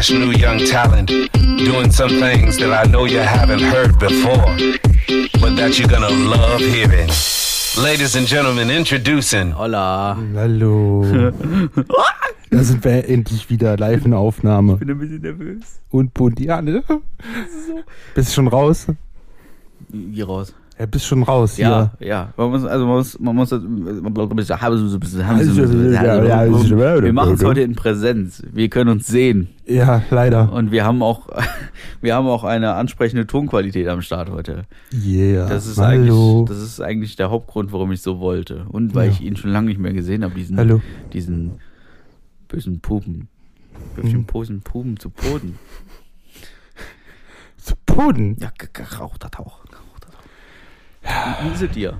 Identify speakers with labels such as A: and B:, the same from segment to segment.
A: fresh new young talent doing some things that I know you haven't heard before, but that you're gonna love hearing. Ladies and gentlemen, introducing.
B: Hola.
C: Hallo. da sind wir endlich wieder live in der Aufnahme.
B: bin ein bisschen nervös.
C: Und bunt, ja, ne? Bist schon raus?
B: Hier raus.
C: Ja, bist schon raus
B: Ja,
C: hier.
B: ja. Man muss, also man muss, man muss, wir machen es heute in Präsenz. Wir können uns sehen.
C: Ja, leider.
B: Und wir haben auch, wir haben auch eine ansprechende Tonqualität am Start heute.
C: Yeah.
B: Das ist
C: Hallo.
B: eigentlich, das ist eigentlich der Hauptgrund, warum ich so wollte. Und weil
C: Ja.
B: ich ihn schon lange nicht mehr gesehen habe, diesen,
C: Hallo.
B: diesen bösen Pupen. Wirf den Posen Pupen zu Boden.
C: Zu Boden.
B: Ja, ge- gerauchter Tauch. gerauchter Tauch. Wie- ist es dir?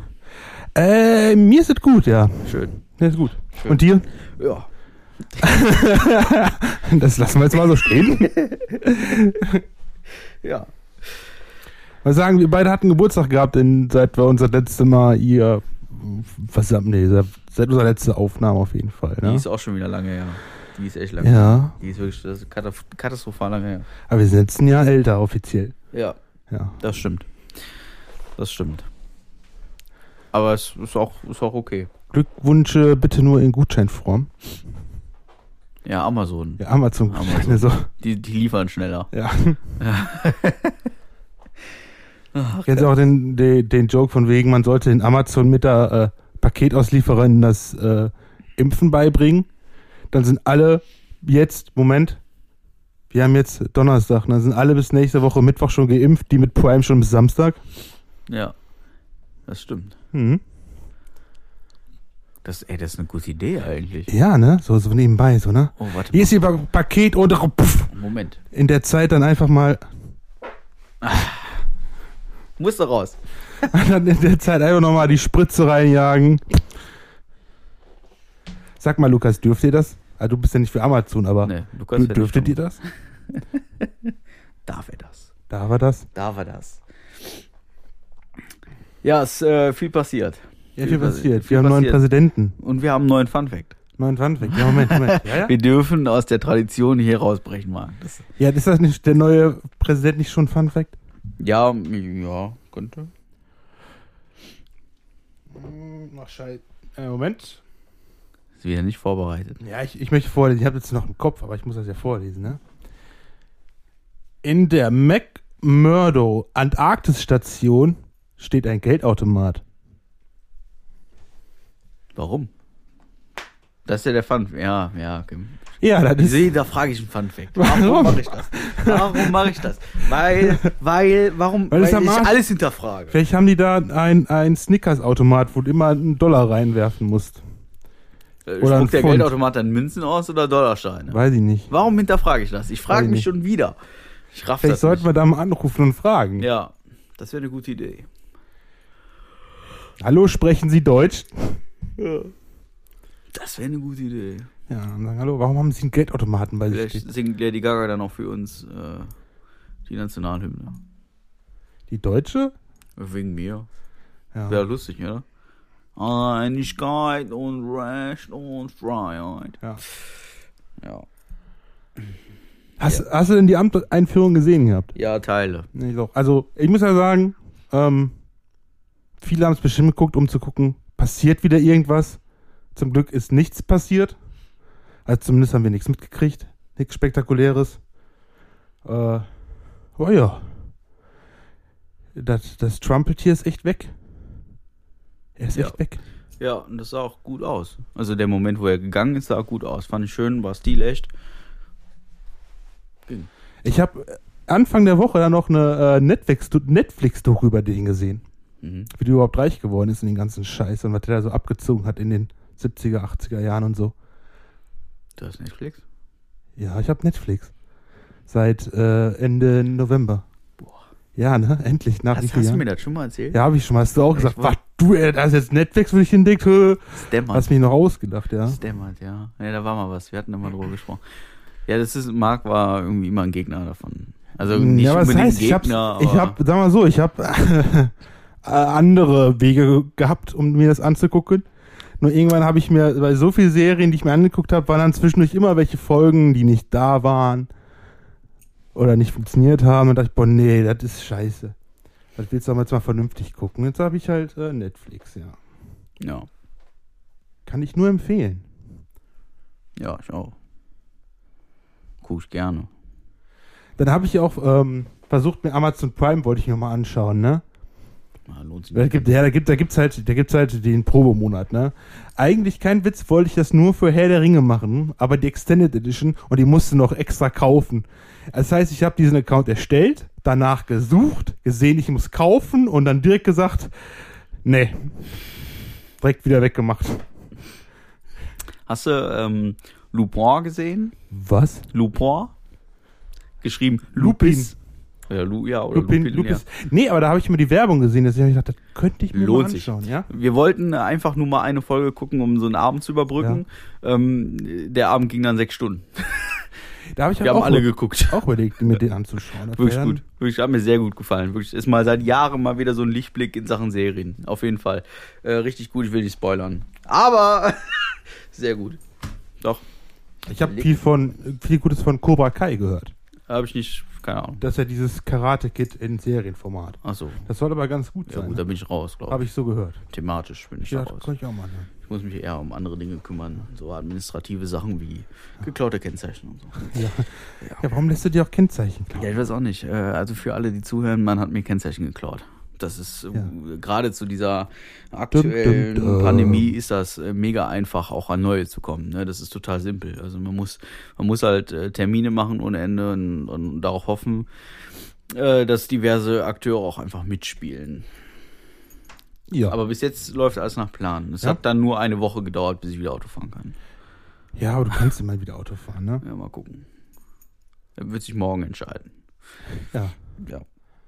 C: Äh, mir ist es gut, ja.
B: Schön.
C: Mir ist gut.
B: Schön.
C: Und dir?
B: Ja.
C: Das lassen wir jetzt mal so stehen.
B: Ja.
C: Mal sagen, wir beide hatten Geburtstag gehabt, in, seit wir unser letztes Mal hier, was nee, seit, seit unserer letzten Aufnahme auf jeden Fall.
B: Die
C: Ne?
B: ist auch schon wieder lange her. Die ist echt lange.
C: Ja,
B: Die ist wirklich das ist katastrophal lange her.
C: aber wir sind jetzt ein Jahr älter offiziell.
B: Ja,
C: Ja.
B: das stimmt. Das stimmt. Aber es ist auch, ist auch okay.
C: Glückwünsche bitte nur in Gutscheinform.
B: Ja, Amazon.
C: Ja, Amazon.
B: Amazon.
C: So.
B: Die, die liefern schneller.
C: Ja.
B: Ach,
C: Kennst du auch den, den, den Joke von wegen, man sollte den Amazon mit der äh, Paketausliefererin das äh, Impfen beibringen? Dann sind alle jetzt, Moment, wir haben jetzt Donnerstag, dann sind alle bis nächste Woche Mittwoch schon geimpft, die mit Prime schon bis Samstag.
B: Ja, das stimmt.
C: Mhm.
B: Das, ey, das ist eine gute Idee eigentlich.
C: Ja, ne? So, so nebenbei, so, ne?
B: Oh, warte
C: Hier ist ihr Pa- Paket oder
B: mal. Moment.
C: in der Zeit dann einfach mal,
B: Muss da raus.
C: dann in der Zeit einfach nochmal die Spritze reinjagen. Sag mal, Lukas, dürft ihr das? Ah, du bist ja nicht für Amazon, aber
B: Nee, du ja
C: dürftet ihr das?
B: Darf er das?
C: Da war das.
B: Darf er das? Ja, es ist äh, viel passiert.
C: Ja,
B: Viel
C: viel passiert.
B: viel
C: Wir haben einen neuen
B: passiert.
C: Präsidenten.
B: Und wir haben einen neuen Funfact.
C: Neuen Funfact. Ja, Moment, Moment. Ja, ja?
B: Wir dürfen aus der Tradition hier rausbrechen, Marc. Das,
C: ja, ist das nicht der neue Präsident nicht schon Funfact?
B: ja, ja, könnte.
C: Ach, scheiße. Äh, Moment.
B: Ist wieder nicht vorbereitet.
C: Ja, ich, ich möchte vorlesen. Ich habe jetzt noch im Kopf, aber ich muss das ja vorlesen, ne? In der McMurdo Antarktis-Station steht ein Geldautomat.
B: Warum? Das ist ja der Fun. Ja, ja. Okay.
C: Ja, das ist.
B: sehe, da frage ich einen Funfact. Warum
C: Warum?
B: mache ich das? Warum mache ich das? Weil, weil, warum?
C: Weil
B: Weil, ich alles hinterfrage.
C: Vielleicht haben die da ein, ein Snickers-Automat, wo du immer einen Dollar reinwerfen musst.
B: Äh,
C: oder
B: Spuckt der
C: Pfund.
B: Geldautomat dann Münzen aus oder Dollarscheine?
C: Weiß ich nicht.
B: Warum hinterfrage ich das? Ich frage
C: ich
B: mich
C: nicht.
B: schon wieder. Ich raff
C: Vielleicht
B: das
C: sollten
B: nicht.
C: wir da mal anrufen und fragen.
B: Ja, das wäre eine gute Idee.
C: Hallo, sprechen Sie Deutsch?
B: Das wäre eine gute Idee.
C: Ja, und sagen, hallo, warum haben Sie einen Geldautomaten bei sich?
B: Vielleicht singt Lady Gaga dann auch für uns äh, die Nationalhymne.
C: Die Deutsche?
B: Wegen mir.
C: Ja.
B: Wäre lustig, oder? Einigkeit und Recht und Freiheit.
C: Ja.
B: Ja.
C: Hast, hast du denn die Amtseinführung gesehen gehabt?
B: Ja, Teile.
C: Also, ich muss ja sagen, ähm, viele haben es bestimmt geguckt, um zu gucken, passiert wieder irgendwas. Zum Glück ist nichts passiert. Also zumindest haben wir nichts mitgekriegt. Nichts Spektakuläres. Äh, oh ja. Das, das Trumpeltier ist echt weg. Er ist
B: Ja.
C: echt weg.
B: Ja, und das sah auch gut aus. Also der Moment, wo er gegangen ist, sah gut aus. Fand ich schön, war stilecht.
C: Ich habe Anfang der Woche dann noch eine äh, Netflix-Doku Netflix über den gesehen.
B: Mhm.
C: wie der überhaupt reich geworden ist in den ganzen Scheiß und was der da so abgezogen hat in den 70er, 80er Jahren und so.
B: Du hast Netflix?
C: Ja, ich habe Netflix. Seit äh, Ende November. Ja, ne? Endlich, nach
B: Hast, hast du mir das schon mal erzählt?
C: Ja, habe ich schon mal. Hast du auch
B: Ich
C: gesagt, was, du, ey, da ist jetzt Netflix für dich entdeckt? Hä?
B: Dämmert.
C: Hast mich noch ausgedacht, ja.
B: Das dämmert, ja. Ja, da war mal was. Wir hatten immer drüber gesprochen. Ja, das ist, Marc war irgendwie immer ein Gegner davon. Also nicht
C: ja, was
B: unbedingt
C: heißt,
B: Gegner,
C: ich
B: aber
C: hab, sag mal so, ich habe äh, andere Wege gehabt, um mir das anzugucken. Nur irgendwann habe ich mir bei so vielen Serien, die ich mir angeguckt habe, waren dann zwischendurch immer welche Folgen, die nicht da waren. oder nicht funktioniert haben. Und dachte ich, boah, nee, das ist scheiße. Das willst du aber jetzt mal vernünftig gucken. Jetzt habe ich halt äh, Netflix, ja.
B: Ja.
C: Kann ich nur empfehlen.
B: Ja, ich auch. Guck ich gerne.
C: Dann habe ich auch ähm, versucht, mir Amazon Prime wollte ich mir mal anschauen, ne?
B: Ja, lohnt sich
C: Da gibt, ja, da gibt, da gibt's halt, da gibt's halt den Probemonat, ne? Eigentlich kein Witz, wollte ich das nur für Herr der Ringe machen, aber die Extended Edition und die musste noch extra kaufen. Das heißt, ich habe diesen Account erstellt, danach gesucht, gesehen, ich muss kaufen und dann direkt gesagt, nee, direkt wieder weggemacht.
B: Hast du ähm, Lupin gesehen?
C: Was?
B: Lupin? Geschrieben
C: Lupin.
B: Lupis. Ja, Lu, ja oder
C: Lupin,
B: Lupin,
C: Lupis. Nee, aber da habe ich mir die Werbung gesehen, deswegen habe ich gedacht, das könnte ich mir
B: Lohnt
C: mal
B: sich.
C: anschauen, ja?
B: ja. Wir wollten einfach nur mal eine Folge gucken, um so einen Abend zu überbrücken. Ähm, der Abend ging dann sechs Stunden.
C: Da habe ich
B: Wir
C: auch,
B: haben alle geguckt.
C: auch überlegt, mir den anzuschauen. Das
B: Wirklich gut. Wirklich, hat mir sehr gut gefallen. Wirklich, ist mal seit Jahren mal wieder so ein Lichtblick in Sachen Serien. Auf jeden Fall. Äh, richtig gut, ich will nicht spoilern. Aber sehr gut. Doch,
C: ich habe viel von, viel Gutes von Cobra Kai gehört.
B: habe ich nicht, keine Ahnung.
C: Das ist ja dieses Karate-Kid in Serienformat.
B: Achso.
C: Das soll aber ganz gut
B: Ja
C: sein.
B: gut, da bin ich raus, glaube
C: Habe
B: ich.
C: ich so gehört.
B: Thematisch bin ich
C: Ja,
B: raus.
C: das kann ich auch mal ne?
B: Ich muss mich eher um andere Dinge kümmern. So administrative Sachen wie geklaute Kennzeichen und so.
C: Ja. ja, warum lässt du dir auch Kennzeichen
B: Ja,
C: klauen?
B: ich weiß auch nicht. Äh, Also für alle, die zuhören, man hat mir Kennzeichen geklaut. Das ist äh,
C: Ja.
B: gerade zu dieser aktuellen
C: Dum, dum, dum.
B: Pandemie ist das äh, mega einfach, auch an neue zu kommen. Ne? Das ist total simpel. Also man muss, man muss halt äh, Termine machen ohne Ende und, und darauf hoffen, dass diverse Akteure auch einfach mitspielen.
C: Ja.
B: Aber bis jetzt läuft alles nach Plan. Es
C: Ja.
B: hat dann nur eine Woche gedauert, bis ich wieder Auto fahren kann.
C: ja, aber du kannst immer wieder Auto fahren, ne?
B: Ja, mal gucken. Er wird sich morgen entscheiden.
C: Ja.
B: ja.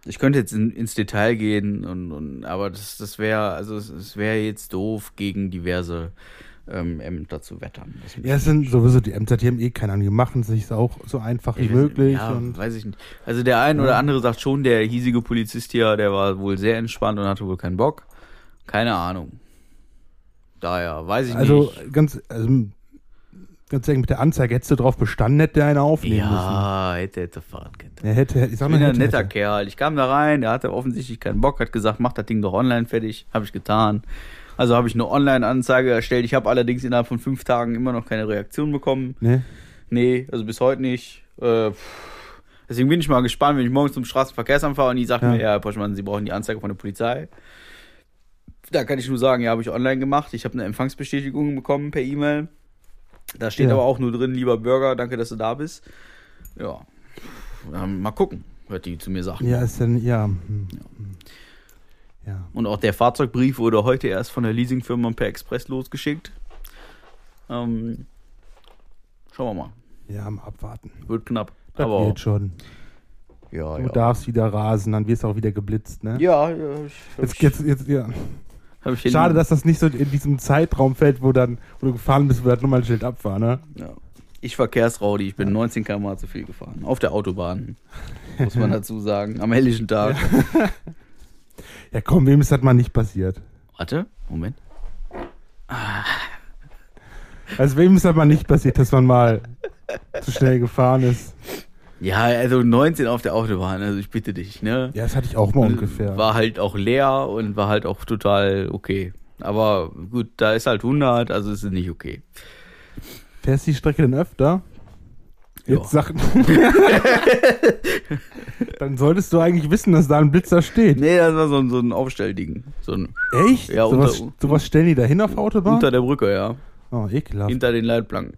B: Ich könnte jetzt in, ins Detail gehen, und, und, aber das, das wäre, also es, wäre jetzt doof, gegen diverse ähm, Ämter zu wettern.
C: Ja, es sind sowieso die Ämter, die haben eh keine Ahnung, die machen es sich auch so einfach wie möglich.
B: Ja,
C: und
B: weiß ich nicht. Also der ein oder andere sagt schon, der hiesige Polizist hier, der war wohl sehr entspannt und hatte wohl keinen Bock. Keine Ahnung. Daher weiß ich
C: also
B: nicht.
C: ganz, also, ganz ehrlich, mit der Anzeige hättest du drauf bestanden, hätte der eine aufnehmen
B: Ja, hätte, hätte fahren können.
C: müssen. Er hätte, ich sag
B: Ich
C: mal,
B: bin ein
C: hätte,
B: netter
C: hätte.
B: Kerl. Ich kam da rein, der hatte offensichtlich keinen Bock, hat gesagt, mach das Ding doch online fertig. Habe ich getan. Also habe ich eine Online-Anzeige erstellt. Ich habe allerdings innerhalb von fünf Tagen immer noch keine Reaktion bekommen.
C: Ne?
B: Nee, also bis heute nicht. Äh, deswegen bin ich mal gespannt, wenn ich morgens zum Straßenverkehrsamt fahre und die sagt
C: Ja.
B: mir, ja, Herr Poschmann, Sie brauchen die Anzeige von der Polizei. Da kann ich nur sagen, ja, habe ich online gemacht. Ich habe eine Empfangsbestätigung bekommen per E-Mail. Da steht
C: Ja.
B: aber auch nur drin, lieber Bürger, danke, dass du da bist. Ja, mal gucken, hört die zu mir sagen.
C: Ja, ist dann, ja. hm, hm. Ja.
B: Und auch der Fahrzeugbrief wurde heute erst von der Leasingfirma per Express losgeschickt. Ähm, schauen wir mal.
C: Ja, mal abwarten.
B: Wird knapp.
C: Das
B: aber
C: wird schon.
B: ja,
C: Du
B: ja.
C: darfst wieder rasen, dann wirst du auch wieder geblitzt, ne?
B: Ja, ja ich,
C: Jetzt, jetzt, jetzt, ja. Schade, dass das nicht so in diesem Zeitraum fällt, wo dann, wo du gefahren bist, wo das Nummernschild ab war, ne?
B: Ja. Ich Verkehrsraudi, ich bin 19 km zu viel gefahren. Auf der Autobahn, muss man dazu sagen. Am helllichen Tag.
C: Ja, komm, wem ist das mal nicht passiert?
B: Warte, Moment.
C: Also, wem ist das mal nicht passiert, dass man mal zu schnell gefahren ist?
B: Ja, also 19 auf der Autobahn, also ich bitte dich, ne?
C: Ja, das hatte ich auch mal ungefähr.
B: War halt auch leer und war halt auch total okay. Aber gut, da ist halt 100, also ist es nicht okay.
C: Fährst du die Strecke denn öfter? Jetzt
B: Ja.
C: sag. Dann solltest du eigentlich wissen, dass da ein Blitzer steht.
B: Nee, das war so ein, so ein Aufstellding. So ein
C: Echt?
B: Ja,
C: sowas,
B: unter-
C: sowas stellen die da hin auf der Autobahn?
B: unter der Brücke, ja.
C: oh, ekelhaft.
B: Hinter den Leitplanken.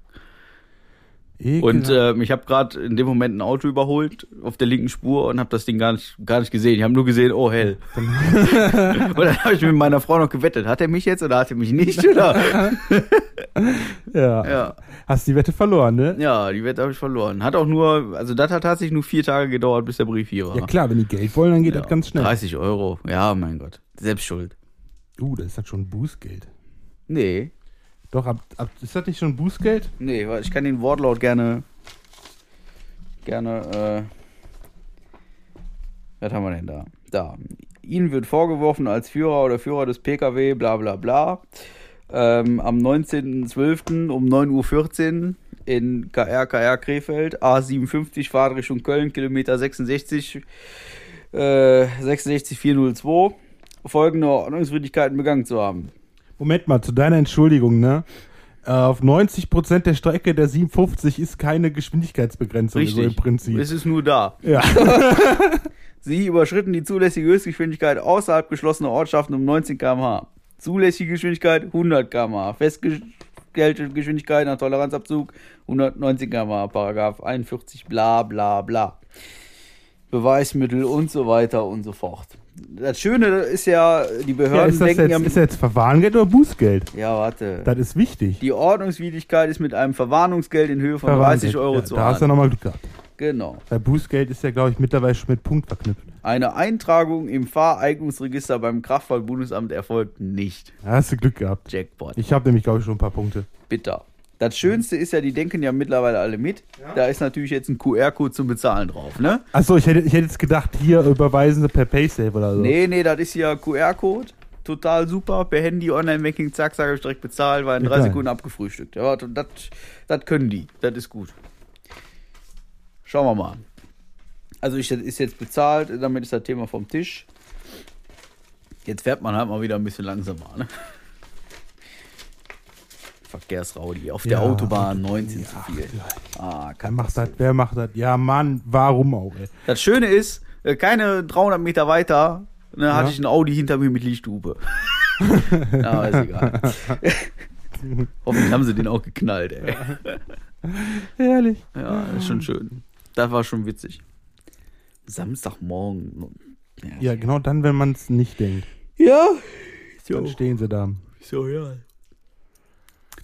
C: Ekelhaft.
B: Und äh, ich habe gerade in dem Moment ein Auto überholt auf der linken Spur und habe das Ding gar nicht, gar nicht gesehen. Ich habe nur gesehen, oh hell. und dann habe ich mit meiner Frau noch gewettet. Hat er mich jetzt oder hat er mich nicht? Oder?
C: ja.
B: ja.
C: Hast die Wette verloren, ne?
B: ja, die Wette habe ich verloren. Hat auch nur, also das hat tatsächlich nur vier Tage gedauert, bis der Brief hier war.
C: Ja klar, wenn die Geld wollen, dann geht
B: Ja,
C: das ganz schnell.
B: 30 Euro. Ja, mein Gott. Selbst schuld.
C: Uh, das ist dann schon Bußgeld.
B: Nee.
C: Doch, ab, ab, ist das nicht schon Bußgeld?
B: Nee, ich kann den Wortlaut gerne. Gerne, äh. Was haben wir denn da? Da. Ihnen wird vorgeworfen, als Führer oder Führer des PKW, bla bla bla, ähm, am 19.12. um 9.14 Uhr in KR, KR Krefeld, A57 Fahrtrichtung Köln, Kilometer 66, äh, 66 402, folgende Ordnungswidrigkeiten begangen zu haben.
C: Moment mal, zu deiner Entschuldigung, ne? Äh, Auf 90% der Strecke der 57 ist keine Geschwindigkeitsbegrenzung, so im Prinzip.
B: Es ist nur da.
C: Ja.
B: Sie überschritten die zulässige Höchstgeschwindigkeit außerhalb geschlossener Ortschaften um 19 km/h. Zulässige Geschwindigkeit 100 km/h. Festgestellte Geschwindigkeit nach Toleranzabzug 190 km/h. Paragraph 41 bla bla bla. Beweismittel und so weiter und so fort. Das Schöne ist ja, die
C: ja
B: Behörden
C: ist das
B: denken
C: jetzt,
B: ja.
C: ist jetzt Verwarngeld oder Bußgeld?
B: ja, warte.
C: Das ist wichtig.
B: Die Ordnungswidrigkeit ist mit einem Verwarnungsgeld in Höhe von 30
C: Verwarngeld.
B: Euro
C: ja,
B: zu
C: Da hast du nochmal Glück gehabt.
B: Genau.
C: Weil Bußgeld ist ja, glaube ich, mittlerweile schon mit Punkt verknüpft.
B: Eine Eintragung im Fahreignungsregister beim Kraftfahrtbundesamt erfolgt nicht.
C: Da hast du Glück gehabt.
B: Jackpot.
C: Ich habe nämlich, glaube ich, schon ein paar Punkte.
B: Bitter. Das Schönste ist ja, die denken ja mittlerweile alle mit. Da ist natürlich jetzt ein QR-Code zum Bezahlen drauf, ne?
C: Achso, ich hätte, ich hätte jetzt gedacht, hier überweisen sie per Paysafe oder so.
B: Nee, nee, das ist ja QR-Code. Total super. Per Handy, Online-Banking, zack, zack, ich direkt bezahlt, war in
C: Ja,
B: drei
C: geil.
B: Sekunden abgefrühstückt. Ja, das, das können die. Das ist gut. Schauen wir mal. Also, ich, das ist jetzt bezahlt, damit ist das Thema vom Tisch. Jetzt fährt man halt mal wieder ein bisschen langsamer, ne? Verkehrsraudi. Auf der
C: Ja,
B: Autobahn
C: Auto-
B: 19
C: ja,
B: zu viel. Ah,
C: Wer macht das? Wer macht das? Ja, Mann, warum auch, ey?
B: Das Schöne ist, äh, keine 300 Meter weiter ne, hatte
C: Ja.
B: ich ein Audi hinter mir mit Lichthupe. ja, ist egal. Hoffentlich haben sie den auch geknallt, ey.
C: Herrlich.
B: Ja, ist schon schön. Das war schon witzig. Samstagmorgen.
C: Ja, genau dann, wenn man es nicht denkt.
B: Ja.
C: Dann
B: So,
C: stehen sie da.
B: so ja.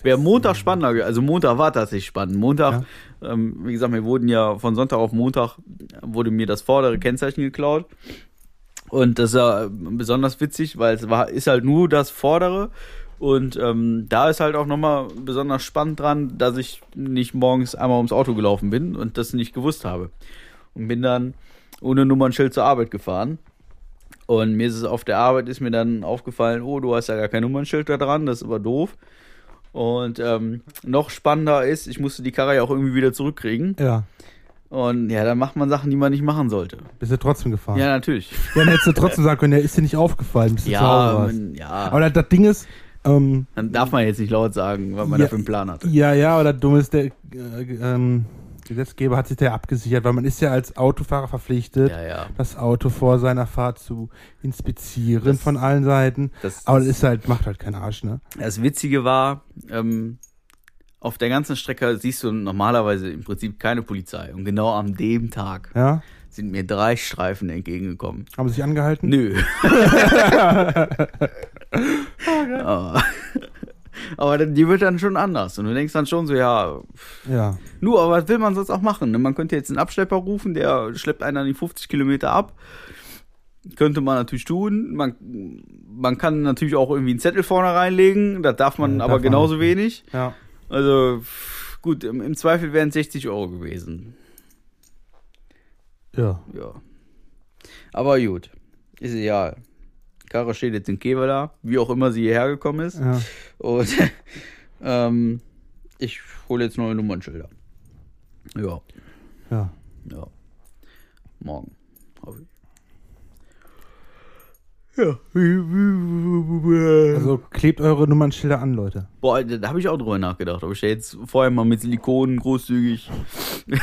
B: Wäre Montag spannender, ge- also Montag war tatsächlich spannend. Montag, ähm, wie gesagt, wir wurden ja von Sonntag auf Montag, wurde mir das vordere Kennzeichen geklaut. Und das ist ja besonders witzig, weil es war, ist halt nur das vordere. Und ähm, da ist halt auch nochmal besonders spannend dran, dass ich nicht morgens einmal ums Auto gelaufen bin und das nicht gewusst habe. Und bin dann ohne Nummernschild zur Arbeit gefahren. Und mir ist es auf der Arbeit ist mir dann aufgefallen, oh, du hast ja gar kein Nummernschild da dran, das ist aber doof. Und ähm, noch spannender ist, ich musste die Karre ja auch irgendwie wieder zurückkriegen.
C: Ja.
B: Und ja, dann macht man Sachen, die man nicht machen sollte.
C: Bist du trotzdem gefahren?
B: Ja, natürlich.
C: Dann hättest du trotzdem sagen können, der ist dir nicht aufgefallen, bis du zu Hause
B: Ja,
C: warst.
B: man, ja.
C: Aber das, das Ding ist, ähm,
B: dann darf man jetzt nicht laut sagen, was man
C: Ja,
B: dafür einen Plan hatte.
C: ja, ja, aber das Dumme ist, der äh, ähm, Gesetzgeber hat sich da abgesichert, weil man ist ja als Autofahrer verpflichtet,
B: Ja, ja.
C: das Auto vor seiner Fahrt zu inspizieren
B: Das-
C: von allen Seiten.
B: Das,
C: Aber das ist halt, macht halt keinen Arsch, ne?
B: das Witzige war, ähm, auf der ganzen Strecke siehst du normalerweise im Prinzip keine Polizei. Und genau an dem Tag
C: Ja?
B: sind mir drei Streifen entgegengekommen.
C: Haben sie sich angehalten?
B: Nö. aber, aber die wird dann schon anders. Und du denkst dann schon so, ja,
C: Ja.
B: nur, aber was will man sonst auch machen? ne? Man könnte jetzt einen Abschlepper rufen, der schleppt einen an die 50 Kilometer ab. Könnte man natürlich tun. Man, man kann natürlich auch irgendwie einen Zettel vorne reinlegen. Das darf man
C: Ja,
B: aber
C: darf man
B: genauso
C: nicht.
B: wenig.
C: Ja.
B: Also, gut, im, im Zweifel wären es 60 Euro gewesen.
C: Ja.
B: Ja. Aber gut. Ist egal. Karre steht jetzt in Kevela, wie auch immer sie hierher gekommen ist.
C: ja.
B: Und ähm, ich hole jetzt neue Nummernschilder. Ja,
C: Ja.
B: ja. Morgen. Hoffe ich. Ja.
C: Also klebt eure Nummernschilder an, Leute.
B: Boah, da habe ich auch drüber nachgedacht, ob ich da jetzt vorher mal mit Silikonen großzügig.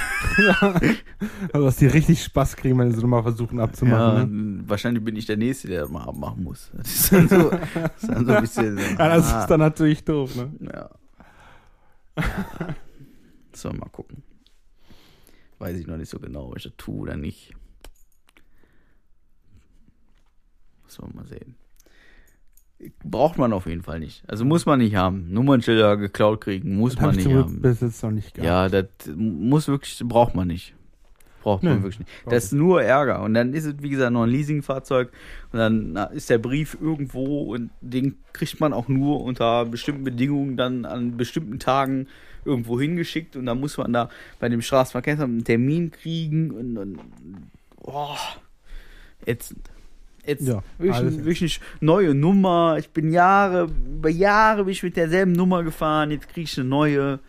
C: Also, dass die richtig Spaß kriegen, wenn sie so mal versuchen
B: Ja,
C: abzumachen. Ne?
B: wahrscheinlich bin ich der Nächste, der das mal abmachen muss. Das ist dann so, das ist dann so ein bisschen.
C: Ja, das
B: ah,
C: ist dann natürlich doof, ne?
B: Ja. So, mal gucken. Weiß ich noch nicht so genau, ob ich das tue oder nicht. Müssen wir mal sehen. Braucht man auf jeden Fall nicht. Also muss man nicht haben. Nummernschilder geklaut kriegen, muss
C: Das
B: man
C: ich
B: nicht
C: zum
B: haben.
C: bis jetzt noch nicht gehabt.
B: Ja, das muss wirklich, braucht man nicht. Braucht man
C: Nö,
B: wirklich nicht. Das ist nur Ärger. Und dann ist es, wie gesagt, noch ein Leasingfahrzeug. Und dann ist der Brief irgendwo und den kriegt man auch nur unter bestimmten Bedingungen dann an bestimmten Tagen irgendwo hingeschickt. Und dann muss man da bei dem Straßenverkehrsamt einen Termin kriegen. Und, und oh, ätzend. Ätzend.
C: Ja,
B: wirklich, wirklich neue Nummer. Ich bin Jahre, über Jahre bin ich mit derselben Nummer gefahren. Jetzt kriege ich eine neue.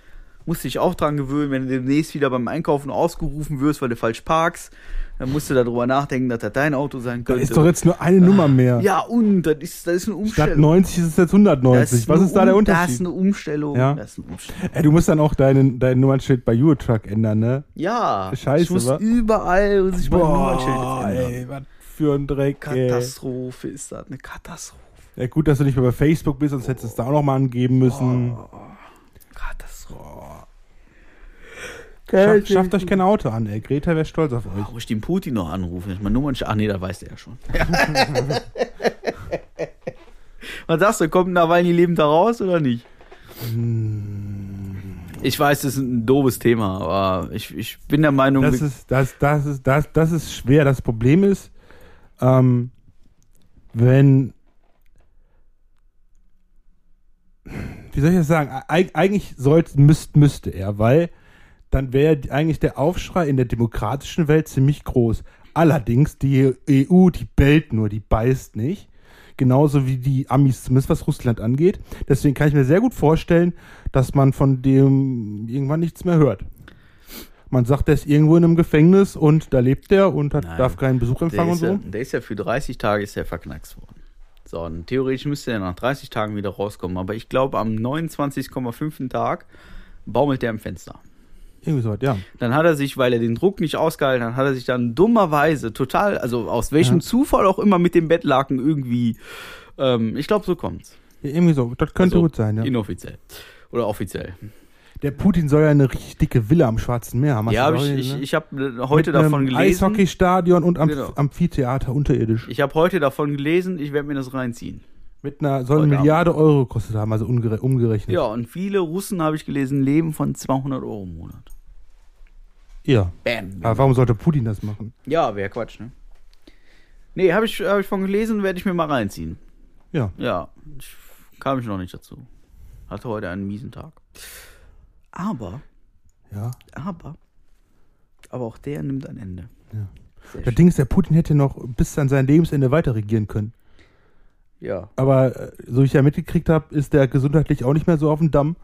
B: musst dich auch dran gewöhnen, wenn du demnächst wieder beim Einkaufen ausgerufen wirst, weil du falsch parkst, dann musst du darüber nachdenken, dass das dein Auto sein könnte.
C: ist doch jetzt nur eine Nummer mehr.
B: ja, und das ist, das ist eine
C: Statt
B: Umstellung.
C: 90 ist es jetzt 190. Was
B: eine
C: ist da der
B: Um- Das ist
C: Unterschied?
B: eine Umstellung.
C: Ja.
B: Das ist eine Umstellung.
C: Ey, du musst dann auch deinen, dein Nummernschild bei Eurotruck ändern, ne?
B: Ja,
C: Scheiße,
B: ich muss
C: wa?
B: überall muss ich mein Nummernschild jetzt ändern.
C: ey, was für ein Dreck, ey.
B: Katastrophe ist das, eine Katastrophe.
C: Ja, gut, dass du nicht mehr bei Facebook bist, sonst hättest du es da auch nochmal angeben müssen.
B: Katastrophe.
C: Schafft, schafft euch kein Auto an, ey. Greta wäre stolz auf euch.
B: Muss ich den Putin noch anrufen? Ich mein Nummernschild. Ach nee, da weiß der ja schon. Was sagst du, kommt Nawalny lebend da raus oder nicht? Ich weiß, das ist ein doofes Thema, aber ich, ich bin der Meinung,
C: Das ist, das, das ist, das, das ist schwer. Das Problem ist, ähm, wenn, wie soll ich das sagen? Eig eigentlich sollte, müsst, müsste er, weil dann wäre eigentlich der Aufschrei in der demokratischen Welt ziemlich groß. Allerdings, die EU, die bellt nur, die beißt nicht. Genauso wie die Amis, zumindest was Russland angeht. Deswegen kann ich mir sehr gut vorstellen, dass man von dem irgendwann nichts mehr hört. Man sagt, der ist irgendwo in einem Gefängnis und da lebt der und hat, darf keinen Besuch
B: der
C: empfangen und
B: ist, ja,
C: so.
B: der ist ja für 30 Tage ist er verknackst worden. So, und theoretisch müsste er nach 30 Tagen wieder rauskommen. Aber ich glaube, am 29,5. Tag baumelt er im Fenster.
C: Irgendwie so, ja.
B: Dann hat er sich, weil er den Druck nicht ausgehalten hat, hat er sich dann dummerweise total, also aus welchem
C: Ja.
B: Zufall auch immer mit dem Bettlaken irgendwie, ähm, ich glaube, so kommt's.
C: ja irgendwie so. Das könnte
B: Also,
C: gut sein, ja.
B: Inoffiziell. Oder offiziell.
C: Der Putin soll ja eine richtig dicke Villa am Schwarzen Meer haben. Hast
B: ja, hab ich, ich,
C: ne?
B: ich habe heute
C: Mit
B: davon gelesen.
C: Eishockeystadion und Amph
B: Genau.
C: Amphitheater unterirdisch.
B: Ich habe heute davon gelesen, ich werde mir das reinziehen.
C: Mit einer, soll eine. Milliarde Euro gekostet haben, also umgere umgerechnet.
B: Ja, und viele Russen, habe ich gelesen, leben von 200 Euro im Monat.
C: Ja.
B: Bam.
C: Aber warum sollte Putin das machen?
B: Ja, wäre Quatsch, ne? Nee, habe ich, hab ich von gelesen, werde ich mir mal reinziehen.
C: Ja.
B: Ja, ich kam ich noch nicht dazu. Hatte heute einen miesen Tag. Aber,
C: Ja.
B: aber, aber auch der nimmt ein Ende.
C: Ja.
B: Sehr
C: Das
B: schön.
C: Ding ist, der Putin hätte noch bis an sein Lebensende weiter regieren können.
B: Ja.
C: Aber äh, so wie ich ja mitgekriegt habe, ist der gesundheitlich auch nicht mehr so auf dem Damm.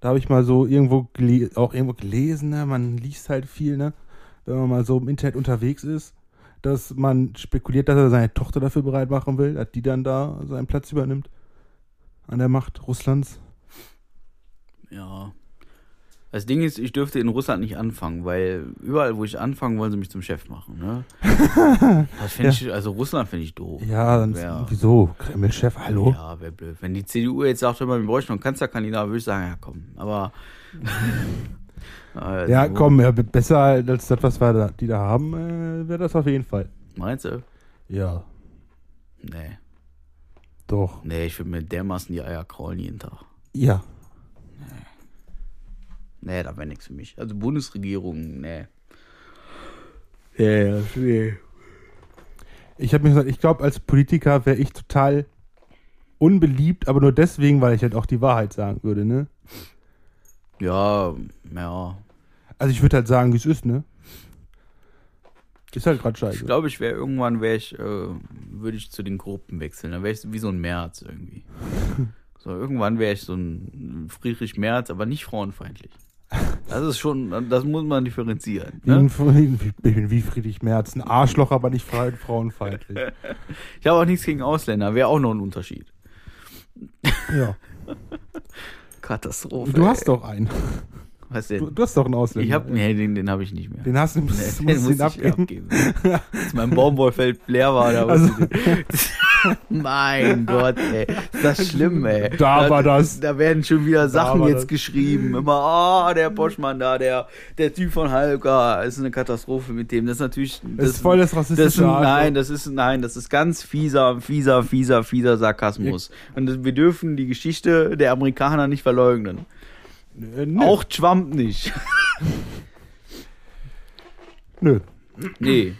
C: Da habe ich mal so irgendwo auch irgendwo gelesen, ne? man liest halt viel, ne? wenn man mal so im Internet unterwegs ist, dass man spekuliert, dass er seine Tochter dafür bereit machen will, dass die dann da seinen Platz übernimmt an der Macht Russlands.
B: Ja. Das Ding ist, ich dürfte in Russland nicht anfangen, weil überall, wo ich anfange, wollen sie mich zum Chef machen. Ne? Das find ich, also Russland finde ich doof.
C: Ja, dann
B: Wär-
C: wieso? Kreml-Chef, hallo?
B: Ja, wäre blöd. Wenn die CDU jetzt sagt, hör mal, wir bräuchten noch einen Kanzlerkandidat, würde ich sagen, ja komm. Aber. also,
C: Ja, komm, ja, besser als das, was wir da, die da haben, äh, wäre das auf jeden Fall.
B: Meinst du?
C: Ja,
B: Nee.
C: doch.
B: Nee, ich würde mir dermaßen die Eier kraulen jeden Tag.
C: Ja.
B: Nee, da wäre nichts für mich. Also Bundesregierung, nee. Ja, ja, nee.
C: Ich habe mir gesagt, ich glaube, als Politiker wäre ich total unbeliebt, aber nur deswegen, weil ich halt auch die Wahrheit sagen würde, ne?
B: Ja, ja.
C: Also ich würde halt sagen, wie es ist, ne? Ist halt gerade
B: Ich
C: scheiße.
B: glaube, ich wäre irgendwann, wäre ich, äh, würde ich zu den Gruppen wechseln. Dann wäre ich wie so ein Merz irgendwie. So, irgendwann wäre ich so ein Friedrich Merz, aber nicht frauenfeindlich. Das ist schon, das muss man differenzieren. Ne?
C: ich bin wie Friedrich Merz, ein Arschloch, aber nicht frauenfeindlich.
B: Ich habe auch nichts gegen Ausländer, wäre auch noch ein Unterschied.
C: ja.
B: Katastrophe.
C: Du hast
B: ey.
C: doch einen.
B: Was
C: Du,
B: denn?
C: du hast doch einen Ausländer.
B: Ich hab, nee, den, den habe ich nicht mehr.
C: Den hast du, musst,
B: Nee,
C: musst
B: den
C: den,
B: muss ich
C: abgeben.
B: abgeben. Als mein Baumwollfeld leer war, da
C: Also-
B: Mein Gott, ey. Ist das schlimm, ey.
C: Da war das.
B: Da werden schon wieder Sachen jetzt
C: das.
B: geschrieben. Immer, ah, der Boschmann da, der, der Typ von Halka. ist eine Katastrophe mit dem. Das ist natürlich.
C: Das ist voll das rassistische
B: das. Nein, das ist, nein, das ist ganz fieser, fieser, fieser, fieser Sarkasmus. Und wir dürfen die Geschichte der Amerikaner nicht verleugnen.
C: Äh, nö.
B: Auch Trump nicht.
C: Nö.
B: Nee.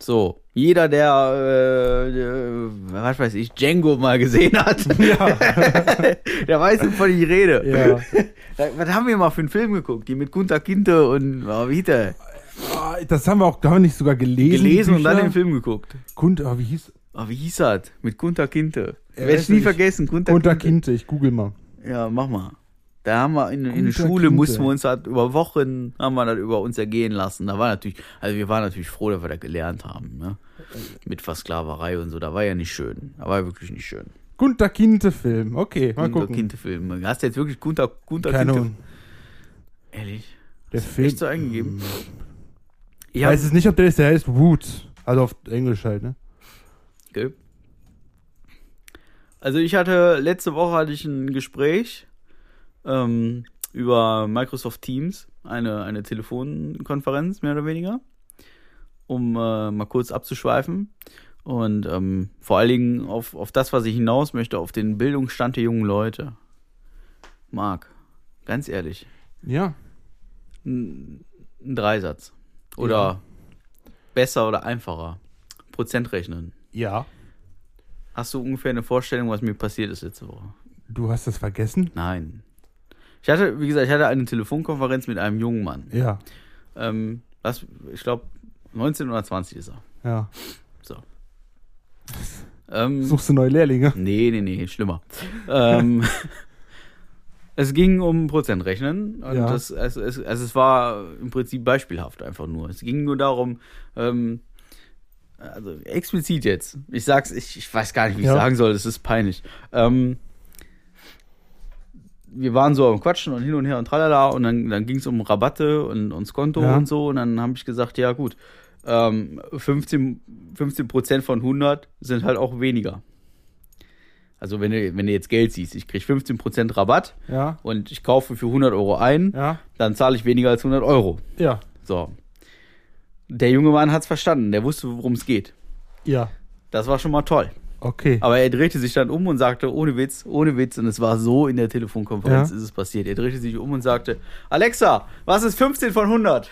B: So. Jeder, der, äh, äh, was weiß ich, Django mal gesehen hat, der weiß, wovon ich rede.
C: Ja.
B: Was haben wir mal für einen Film geguckt? Die mit Gunter Kinte und, oh, wie hieß der?
C: Ah, Das haben wir auch, haben wir nicht sogar gelesen.
B: Gelesen und dann den Film geguckt.
C: Kund, ah, wie hieß?
B: Oh, wie hieß das? Mit Gunter Kinte.
C: Ja,
B: Werde ich nie vergessen. Gunter
C: Unter
B: Kinte.
C: Kinte, ich google mal.
B: Ja, mach mal. Da haben wir in, in der Schule
C: Kinte.
B: mussten wir uns halt über Wochen haben wir das über uns ergehen lassen. Da war natürlich, also wir waren natürlich froh, dass wir das gelernt haben, ne? Mit Versklaverei und so. Da war ja nicht schön. Da war ja wirklich nicht schön.
C: Gunter Kinte Film. Okay, mal
B: Gunter
C: gucken.
B: Kinte-Film. Hast du jetzt wirklich Gunter, Gunter
C: Keine
B: Kinte?
C: Ahnung.
B: Ehrlich?
C: Der Film.
B: Echt so eingegeben?
C: Ich
B: Ja,
C: weiß es nicht, ob der ist, der heißt Roots. Also auf Englisch halt, ne?
B: Okay. Also ich hatte, letzte Woche hatte ich ein Gespräch ähm, über Microsoft Teams, eine, eine Telefonkonferenz, mehr oder weniger, um äh, mal kurz abzuschweifen. Und ähm, vor allen Dingen auf, auf das, was ich hinaus möchte, auf den Bildungsstand der jungen Leute. Marc, ganz ehrlich,
C: Ja.
B: ein, ein Dreisatz. Oder
C: Ja.
B: besser oder einfacher. Prozent rechnen.
C: Ja.
B: Hast du ungefähr eine Vorstellung, was mir passiert ist letzte Woche?
C: Du hast das vergessen?
B: Nein. Ich hatte, wie gesagt, ich hatte eine Telefonkonferenz mit einem jungen Mann.
C: Ja.
B: Ähm, was, ich glaube, 19 oder 20 ist er.
C: Ja.
B: Ähm,
C: Suchst du neue Lehrlinge?
B: nee, nee, nee, schlimmer. ähm, es ging um Prozentrechnen. Und
C: Ja.
B: das, also, es, also es war im Prinzip beispielhaft einfach nur. Es ging nur darum, ähm, also explizit jetzt. Ich sag's, ich, ich weiß gar nicht, wie ich
C: Ja.
B: sagen soll, das ist peinlich. Ähm, wir waren so am Quatschen und hin und her und tralala und dann, dann ging es um Rabatte und, und Skonto
C: Ja.
B: und so und dann habe ich gesagt, ja gut, ähm, 15, 15 Prozent von 100 sind halt auch weniger. Also wenn du, wenn du jetzt Geld siehst, ich krieg 15 Prozent Rabatt
C: Ja.
B: und ich kaufe für 100 Euro ein,
C: Ja.
B: dann zahle ich weniger als 100 Euro.
C: Ja.
B: So. Der junge Mann hat's verstanden, der wusste, worum es geht.
C: Ja.
B: Das war schon mal toll.
C: Okay.
B: Aber er drehte sich dann um und sagte, ohne Witz, ohne Witz, und es war so in der Telefonkonferenz
C: Ja.
B: ist es passiert. Er drehte sich um und sagte, Alexa, was ist 15 von 100?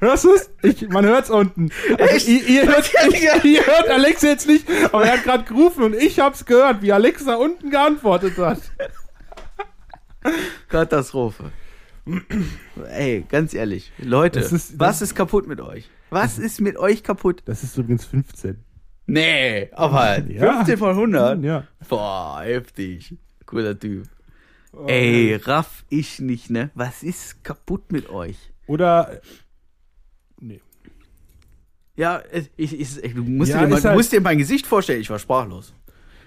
C: Hörst du es? Ich, man hört's unten. Also, ihr, ihr, hört, ich, ihr hört Alexa jetzt nicht, aber er hat gerade gerufen und ich hab's gehört, wie Alexa unten geantwortet hat.
B: Katastrophe. Ey, ganz ehrlich, Leute,
C: ist-
B: was ist kaputt mit euch? Was ist mit euch kaputt?
C: Das ist übrigens 15.
B: Nee, aber
C: Ja.
B: 15 von 100?
C: Ja.
B: Boah, heftig. Cooler Typ. Ey, raff ich nicht, ne? Was ist kaputt mit euch?
C: Oder. Nee.
B: Ja, ich, ich, ich, du, musst
C: Ja,
B: dir mal,
C: halt-
B: musst dir mein Gesicht vorstellen, ich war sprachlos.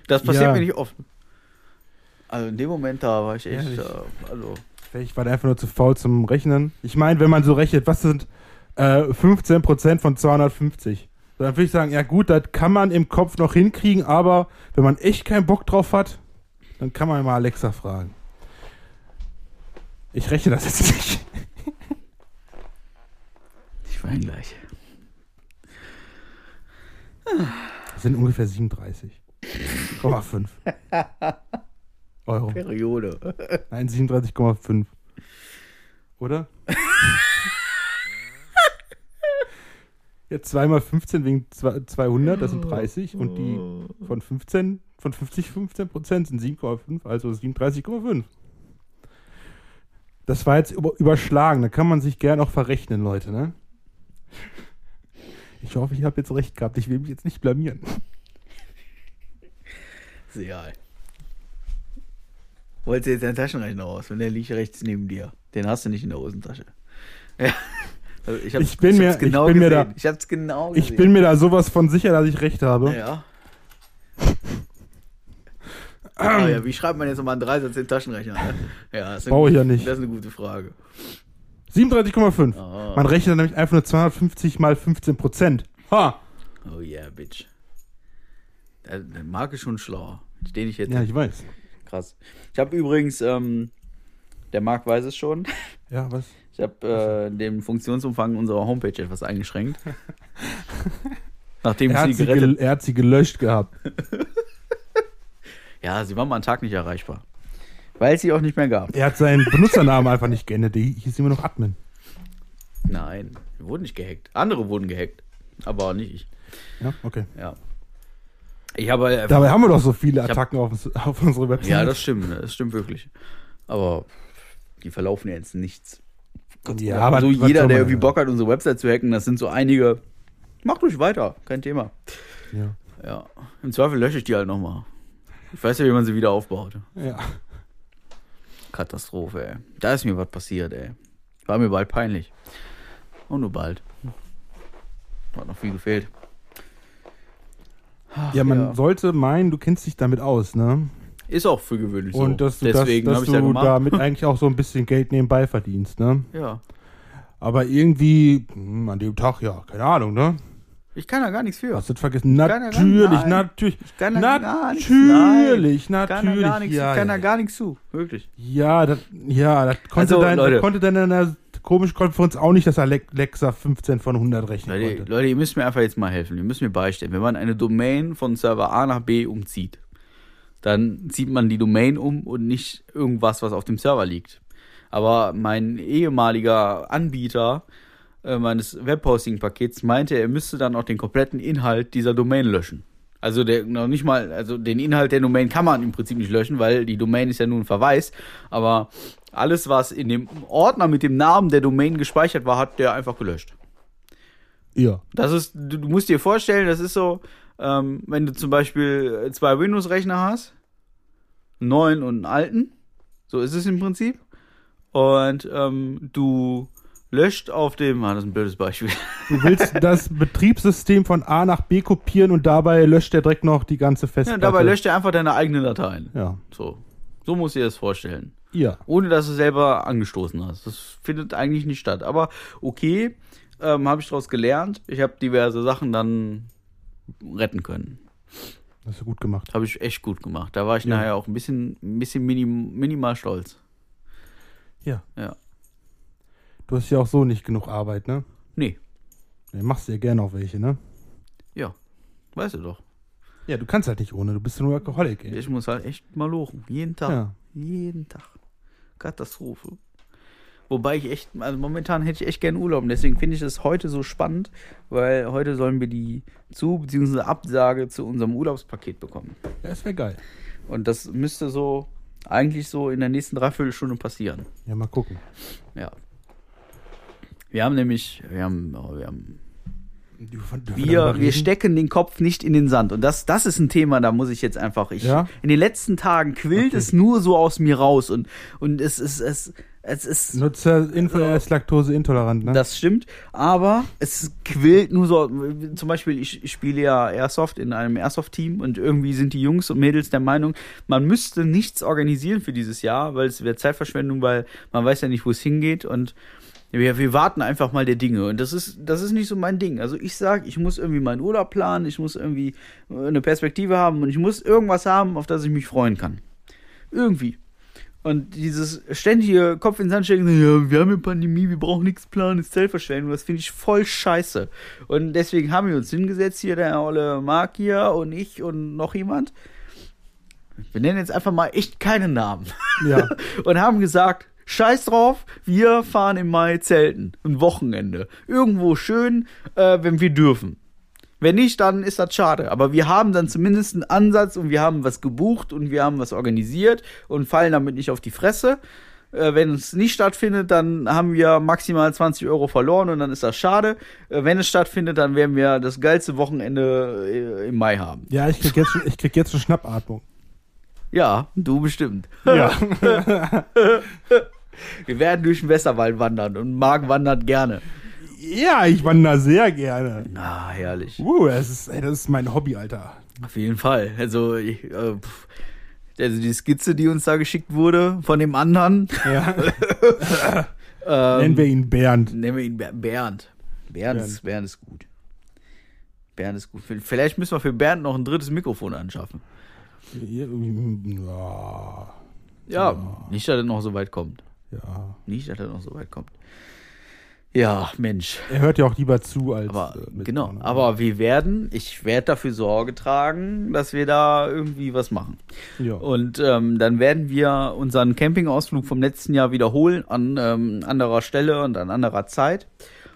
B: Das passiert
C: Ja.
B: mir nicht oft. Also in dem Moment da war ich echt,
C: Ehrlich?
B: äh, also,
C: Vielleicht war einfach nur zu faul zum Rechnen. Ich meine, wenn man so rechnet, was sind äh, 15% von 250? Dann würde ich sagen, ja gut, das kann man im Kopf noch hinkriegen, aber wenn man echt keinen Bock drauf hat, dann kann man mal Alexa fragen. Ich rechne das jetzt nicht.
B: Ich weine gleich.
C: Das sind ungefähr 37,5 Euro.
B: Periode.
C: Nein, 37,5. Oder? Jetzt zweimal 15 wegen zwei- 200, das sind 30. Und die von 15, von 50, 15 Prozent sind 7,5, also 37,5. Das war jetzt über, überschlagen, da kann man sich gern auch verrechnen, Leute, ne? Ich hoffe, ich habe jetzt recht gehabt. Ich will mich jetzt nicht blamieren.
B: Ist egal. Holst du jetzt deinen Taschenrechner raus und der liegt rechts neben dir. Den hast du nicht in der Hosentasche. Ja. Also ich, hab's-
C: Ich bin mir-
B: hab's genau
C: ich bin mir da-
B: ich hab's genau gesehen.
C: Ich bin mir da sowas von sicher, dass ich recht habe.
B: Ja. Ah, ja, wie schreibt man jetzt nochmal einen Dreisatz in den Taschenrechner? ne? Ja, das
C: Brauche ich ja nicht.
B: Das ist eine gute Frage.
C: 37,5.
B: Oh,
C: Man rechnet nämlich einfach nur 250 mal 15 Prozent. Ha!
B: oh yeah, bitch. Der, der Marc ist schon schlauer. Den ich jetzt.
C: Ja, ich weiß.
B: Krass. Ich habe übrigens, ähm, der Marc weiß es schon,
C: Ja, was?
B: ich habe äh, den Funktionsumfang unserer Homepage etwas eingeschränkt. Nachdem
C: Er
B: sie
C: sie
B: gerettet
C: gel er hat sie gelöscht gehabt.
B: Ja, sie war mal einen Tag nicht erreichbar. Weil es sie auch nicht mehr gab.
C: Er hat seinen Benutzernamen einfach nicht geändert. Die hieß immer noch Admin.
B: Nein, wir wurden nicht gehackt. Andere wurden gehackt. Aber nicht ich.
C: Ja, okay.
B: Ja. Ich habe. äh,
C: Dabei haben wir doch so viele
B: hab-
C: Attacken auf, uns- auf unsere Website.
B: ja, das stimmt. Das stimmt wirklich. Aber die verlaufen ja jetzt nichts.
C: Ja, aber
B: so jeder, der
C: man
B: irgendwie? Bock hat, unsere Website zu hacken, das sind so einige. Macht ruhig weiter, kein Thema.
C: Ja.
B: Ja. Im Zweifel lösche ich die halt nochmal. Ich weiß ja, wie man sie wieder aufbaut.
C: Ja.
B: Katastrophe, ey. Da ist mir was passiert, ey. War mir bald peinlich. Und nur bald. Hat noch viel gefehlt. Ach,
C: Ja, man sollte meinen, du kennst dich damit aus, ne?
B: Ist auch für gewöhnlich so.
C: Und dass du,
B: Deswegen
C: das, dass
B: ja
C: du
B: gemacht.
C: damit eigentlich auch so ein bisschen Geld nebenbei verdienst, ne?
B: ja.
C: Aber irgendwie, hm, an dem Tag, ja, keine Ahnung, ne?
B: Ich kann da gar nichts für.
C: Hast du das vergessen?
B: ja gar-
C: Natürlich, natürlich.
B: Ich kann da gar nichts.
C: Natürlich,
B: Nein. Kann da
C: natürlich.
B: gar nichts,
C: ja,
B: ich kann da gar nichts zu. Wirklich.
C: Ja, das, ja, das konnte,
B: Also,
C: dein,
B: Leute.
C: das konnte dann in der komischen Konferenz auch nicht, dass Alexa 15 von 100 rechnen
B: Leute,
C: konnte.
B: Leute, ihr müsst mir einfach jetzt mal helfen. Ihr müsst mir beistehen. Wenn man eine Domain von Server A nach B umzieht, dann zieht man die Domain um und nicht irgendwas, was auf dem Server liegt. Aber mein ehemaliger Anbieter äh, meines Webhosting-Pakets meinte, er müsste dann auch den kompletten Inhalt dieser Domain löschen. Also der noch nicht mal, also den Inhalt der Domain kann man im Prinzip nicht löschen, weil die Domain ist ja nur ein Verweis. Aber alles, was in dem Ordner mit dem Namen der Domain gespeichert war, hat der einfach gelöscht.
C: Ja.
B: Das ist, du, du musst dir vorstellen, das ist so, ähm, wenn du zum Beispiel zwei Windows-Rechner hast, einen neuen und einen alten, so ist es im Prinzip, und ähm, du löscht auf dem, ah, das ist ein blödes Beispiel,
C: Du willst das Betriebssystem von A nach B kopieren und dabei löscht er direkt noch die ganze
B: ja,
C: Festplatte.
B: dabei löscht er einfach deine eigenen Dateien.
C: Ja.
B: So, so musst du dir das vorstellen.
C: Ja.
B: ohne dass du selber angestoßen hast. Das findet eigentlich nicht statt. Aber okay, ähm, habe ich daraus gelernt. Ich habe diverse Sachen dann retten können.
C: Hast du gut gemacht.
B: Habe ich echt gut gemacht. Da war ich
C: Ja.
B: nachher auch ein bisschen, ein bisschen minim, minimal stolz.
C: Ja.
B: Ja.
C: Du hast ja auch so nicht genug Arbeit, ne?
B: Nee,
C: Du machst ja gerne auch welche, ne?
B: ja. Weißt du doch.
C: Ja, du kannst halt nicht ohne. Du bist ja nur Alkoholik, ey.
B: Ich muss halt echt mal lochen. Jeden Tag.
C: Ja.
B: Jeden Tag. Katastrophe. Wobei ich echt, also momentan hätte ich echt gerne Urlaub. Deswegen finde ich es heute so spannend, weil heute sollen wir die Zu- bzw. Absage zu unserem Urlaubspaket bekommen.
C: Ja, das wäre geil.
B: Und das müsste so eigentlich so in der nächsten Dreiviertelstunde passieren.
C: Ja, mal gucken.
B: Ja. Wir haben nämlich, wir haben, oh, wir haben wir, wir stecken den Kopf nicht in den Sand. Und das, das ist ein Thema, da muss ich jetzt einfach. Ich,
C: Ja?
B: In den letzten Tagen quillt
C: Okay.
B: es nur so aus mir raus. Und, und es ist, es, es ist.
C: Nutzer er ist laktoseintolerant, ne?
B: Das stimmt, aber es quillt nur so. Zum Beispiel, ich, ich spiele ja Airsoft in einem Airsoft-Team und irgendwie sind die Jungs und Mädels der Meinung, man müsste nichts organisieren für dieses Jahr, weil es wäre Zeitverschwendung, weil man weiß ja nicht, wo es hingeht und wir, wir warten einfach mal der Dinge. Und das ist, das ist nicht so mein Ding. Also ich sage, ich muss irgendwie meinen Urlaub planen, ich muss irgendwie äh, eine Perspektive haben und ich muss irgendwas haben, auf das ich mich freuen kann. Irgendwie. Und dieses ständige Kopf in den Sand stecken, ja, wir haben eine Pandemie, wir brauchen nichts planen, ist Zellverschwendung, das finde ich voll scheiße. Und deswegen haben wir uns hingesetzt, hier der olle Mark hier und ich und noch jemand. Wir nennen jetzt einfach mal echt keinen Namen.
C: ja.
B: und haben gesagt, scheiß drauf, wir fahren im Mai zelten. Ein Wochenende. Irgendwo schön, äh, wenn wir dürfen. Wenn nicht, dann ist das schade. Aber wir haben dann zumindest einen Ansatz und wir haben was gebucht und wir haben was organisiert und fallen damit nicht auf die Fresse. Äh, wenn es nicht stattfindet, dann haben wir maximal 20 Euro verloren und dann ist das schade. Äh, wenn es stattfindet, dann werden wir das geilste Wochenende äh, im Mai haben.
C: ja, ich krieg jetzt schon, ich krieg jetzt schon Schnappatmung.
B: Ja, du bestimmt.
C: Ja.
B: Wir werden durch den Westerwald wandern und Marc wandert gerne.
C: ja, ich wandere sehr gerne.
B: Ah, herrlich.
C: Uh, das ist, ey, das ist mein Hobby, Alter.
B: Auf jeden Fall. Also, ich, äh, pff, also die Skizze, die uns da geschickt wurde von dem anderen.
C: Ja.
B: Ähm,
C: Nennen wir ihn Bernd.
B: nennen wir ihn Ber- Bernd. Bernd, Ist, Bernd ist gut. Bernd ist gut. Vielleicht müssen wir für Bernd noch ein drittes Mikrofon anschaffen.
C: Ja.
B: Ja, nicht, dass er noch so weit kommt.
C: Ja.
B: Nicht, dass er noch so weit kommt. Ja, Mensch.
C: Er hört ja auch lieber zu als.
B: Aber
C: äh,
B: genau, aber wir werden, ich werde dafür Sorge tragen, dass wir da irgendwie was machen.
C: Ja.
B: Und ähm, dann werden wir unseren Campingausflug vom letzten Jahr wiederholen an ähm, anderer Stelle und an anderer Zeit.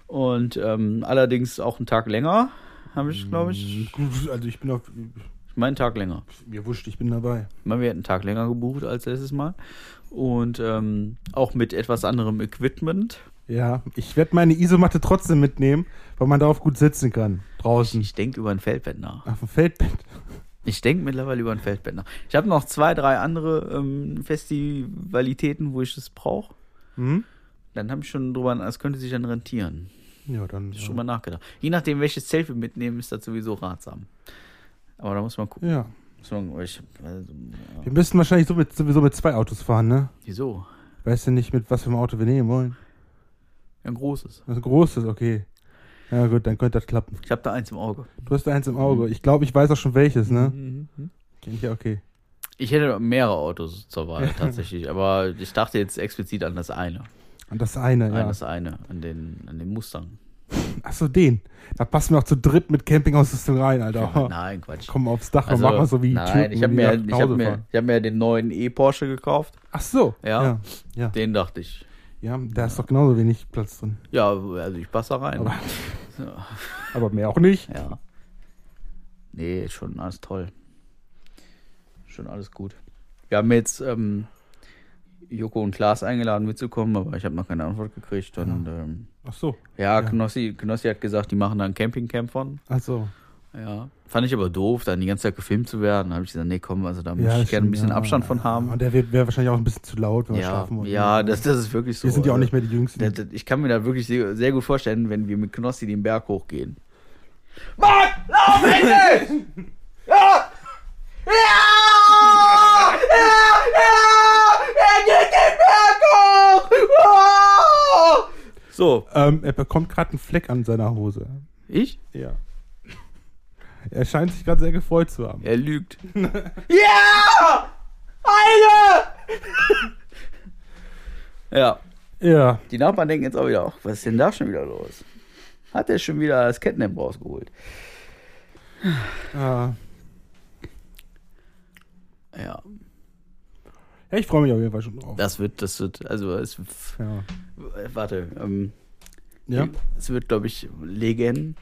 B: Und ähm, allerdings auch einen Tag länger, habe ich, glaube ich.
C: Also ich bin auf.
B: Meinen Tag länger.
C: Mir wurscht, ich bin dabei.
B: Ich meine, wir hätten einen Tag länger gebucht als letztes Mal. Und ähm, auch mit etwas anderem Equipment.
C: Ja, ich werde meine Isomatte trotzdem mitnehmen, weil man darauf gut sitzen kann. Draußen.
B: Ich denke über ein Feldbett nach.
C: Auf dem Feldbett.
B: Ich denke mittlerweile über ein Feldbett nach. Ich habe noch zwei, drei andere ähm, Festivalitäten, wo ich das brauche.
C: Hm?
B: Dann habe ich schon drüber, es könnte sich dann rentieren.
C: Ja, dann.
B: Schon mal nachgedacht. Je nachdem, welches Zelt wir mitnehmen, ist das sowieso ratsam. Aber da muss man gucken.
C: Ja.
B: Ich, also, ja.
C: Wir müssen wahrscheinlich so mit, sowieso mit zwei Autos fahren, ne?
B: Wieso?
C: Weißt du nicht, mit was für einem Auto wir nehmen wollen?
B: Ein großes.
C: Ein großes, okay. Ja, gut, dann könnte das klappen.
B: Ich habe da eins im Auge.
C: Du hast da eins im Auge. Ich glaube, ich weiß auch schon welches, ne?
B: Mhm.
C: Ja, okay.
B: Ich hätte mehrere Autos zur Wahl tatsächlich, aber ich dachte jetzt explizit an das eine.
C: Und das eine,
B: An
C: ja.
B: das eine, an den, an den Mustang.
C: Achso, den. Da passen wir auch zu dritt mit Campingausrüstung rein, Alter.
B: Nein, Quatsch.
C: Kommen aufs Dach
B: Also,
C: und machen so wie
B: nein,
C: Türken,
B: ich habe mir,
C: nach
B: ich hab mir, ich hab mir den neuen E-Porsche gekauft.
C: Ach so.
B: Ja.
C: Ja. Ja,
B: Den dachte ich.
C: ja da ist doch genauso wenig Platz drin.
B: Ja, also ich passe da rein.
C: Aber-
B: ja.
C: Aber mehr auch nicht.
B: ja. Nee, schon alles toll. Schon alles gut. Wir haben jetzt ähm, Joko und Klaas eingeladen mitzukommen, aber ich habe noch keine Antwort gekriegt. Und ähm,
C: Ach so.
B: ja,
C: Ja.
B: Knossi, Knossi hat gesagt, die machen da ein Campingcamp von.
C: Ach so.
B: Ja. Fand ich aber doof, dann die ganze Zeit gefilmt zu werden. Da habe ich gesagt, nee, komm, also da
C: Ja,
B: ich gerne ein bisschen
C: ja.
B: Abstand von haben.
C: Und der wäre wahrscheinlich auch ein bisschen zu laut, wenn wir
B: Ja,
C: schlafen wollen.
B: ja das, das ist wirklich so.
C: Wir sind ja auch
B: Also,
C: nicht mehr die Jüngsten.
B: das- das- Ich kann mir da wirklich sehr, sehr gut vorstellen, wenn wir mit Knossi den Berg hochgehen. Mann, lauf endlich! Ja! Ja! Ja! Er geht den Berg hoch! Oh! So,
C: Ähm, er bekommt gerade einen Fleck an seiner Hose.
B: ich?
C: Ja. Er scheint sich gerade sehr gefreut zu haben.
B: Er lügt. ja! Eine! ja.
C: Ja.
B: Die Nachbarn denken jetzt auch wieder, ach, was ist denn da schon wieder los? Hat er schon wieder das Catnap rausgeholt?
C: Ja,
B: Ja,
C: ja ich freue mich auf jeden Fall schon drauf.
B: das wird, das wird, also es,
C: Ja.
B: warte, ähm,
C: Ja.
B: es wird, glaube ich, Legend.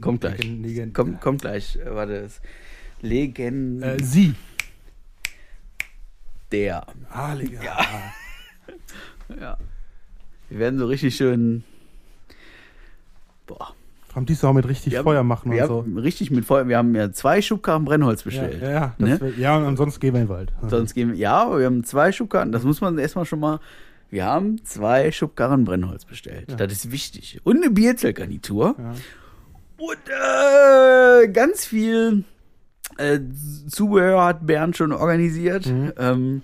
B: Kommt gleich.
C: Legend- Legend.
B: Kommt, kommt gleich, äh, warte, es Legend
C: Äh, sie.
B: der.
C: Ah, Liga.
B: Ja. Wir werden so richtig schön. Boah.
C: Allem diesmal auch mit richtig
B: Wir haben-
C: Feuer machen
B: wir
C: und so.
B: haben richtig mit Feuer. Wir haben ja zwei Schubkarren Brennholz bestellt.
C: ja, ja,
B: Ne?
C: wär, ja, und ansonsten gehen wir in den Wald.
B: Sonst gehen wir, ja, aber wir haben zwei Schubkarren, das muss man erstmal schon mal, wir haben zwei Schubkarren Brennholz bestellt.
C: Ja.
B: Das ist wichtig. Und eine Bierzeltgarnitur.
C: Ja.
B: Und äh, ganz viel äh, Zubehör hat Bernd schon organisiert.
C: Mhm.
B: Ähm,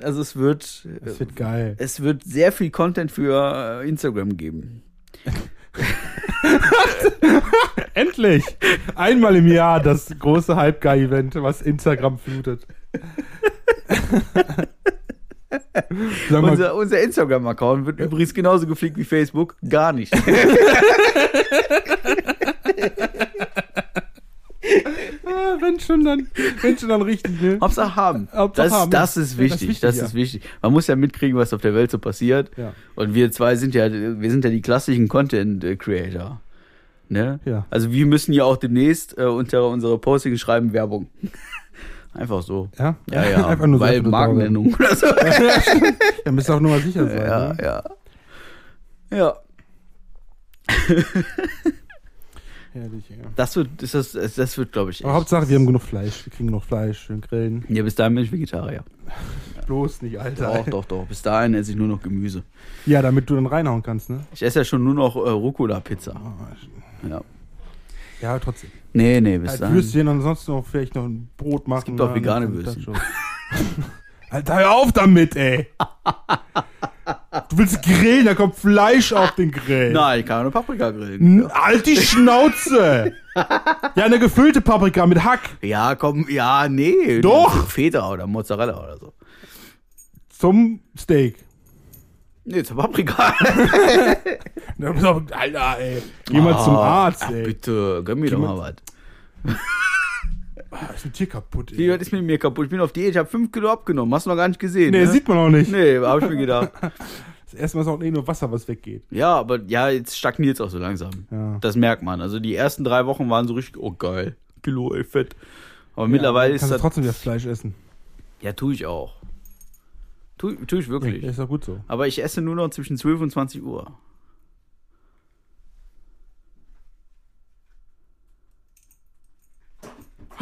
B: also es wird, äh,
C: wird geil.
B: es wird sehr viel Content für äh, Instagram geben.
C: Endlich! Einmal im Jahr das große Halbgar-Event, was Instagram flutet.
B: Unser, unser Instagram-Account wird übrigens genauso gepflegt wie Facebook. Gar nicht.
C: wenn schon dann, wenn schon dann richtig, ne?
B: Hauptsache haben.
C: Hauptsache
B: das,
C: haben.
B: das ist
C: Ja,
B: wichtig. Das
C: ja.
B: ist wichtig. Man muss ja mitkriegen, was auf der Welt so passiert.
C: Ja.
B: Und wir zwei sind ja, wir sind ja die klassischen Content Creator. Ne?
C: Ja.
B: Also wir müssen ja auch demnächst äh, unter unsere Postings schreiben Werbung. Einfach so.
C: Ja?
B: Ja, ja.
C: Einfach nur
B: Weil Markennennung oder so.
C: Ja, müsst ihr auch nur mal sicher sein.
B: ja,
C: ne?
B: ja. Ja.
C: Herrlich, ja.
B: Das wird, das, ist, das wird, glaube ich,
C: Aber
B: echt.
C: Hauptsache, wir haben genug Fleisch. Wir kriegen genug Fleisch, schön grillen.
B: Ja, bis dahin bin ich Vegetarier.
C: Bloß nicht, Alter.
B: Doch, doch, doch. Bis dahin esse ich nur noch Gemüse.
C: Ja, damit du dann reinhauen kannst, ne?
B: Ich esse ja schon nur noch äh, Rucola-Pizza. Ja.
C: Ja, aber trotzdem.
B: Nee, nee, bis dahin.
C: Würstchen ansonsten noch vielleicht noch ein Brot machen.
B: gibt auch
C: ne?
B: vegane
C: Das
B: Würstchen.
C: Alter, hör auf damit, ey! Du willst grillen, da kommt Fleisch auf den Grill.
B: Nein, ich kann eine Paprika grillen.
C: Halt die Schnauze! ja, eine gefüllte Paprika mit Hack
B: Ja, komm, ja, nee.
C: Doch.
B: Feta oder Mozzarella oder so.
C: zum Steak.
B: Nee, zur Paprika.
C: Alter, ey. Geh mal zum Arzt, ey.
B: bitte, gönn mir doch mal was.
C: Ah, ist ein Tier kaputt,
B: Die,
C: ey.
B: was ist mit mir kaputt? Ich bin auf Diät, ich habe 5 Kilo abgenommen. Hast du noch gar nicht gesehen.
C: Nee,
B: ne?
C: sieht man auch nicht.
B: Nee, hab ich mir gedacht.
C: Das erste Mal ist auch eh nur Wasser, was weggeht.
B: Ja, aber ja, jetzt stagniert es auch so langsam.
C: Ja.
B: Das merkt man. Also die ersten drei Wochen waren so richtig, oh geil, Kilo, ey, fett. Aber mittlerweile
C: ja,
B: ist
C: kannst du
B: das.
C: trotzdem wieder Fleisch essen.
B: Ja, tue ich auch. Tu, tue ich wirklich.
C: Ja, ist doch gut so.
B: Aber ich esse nur noch zwischen 12 und 20 Uhr.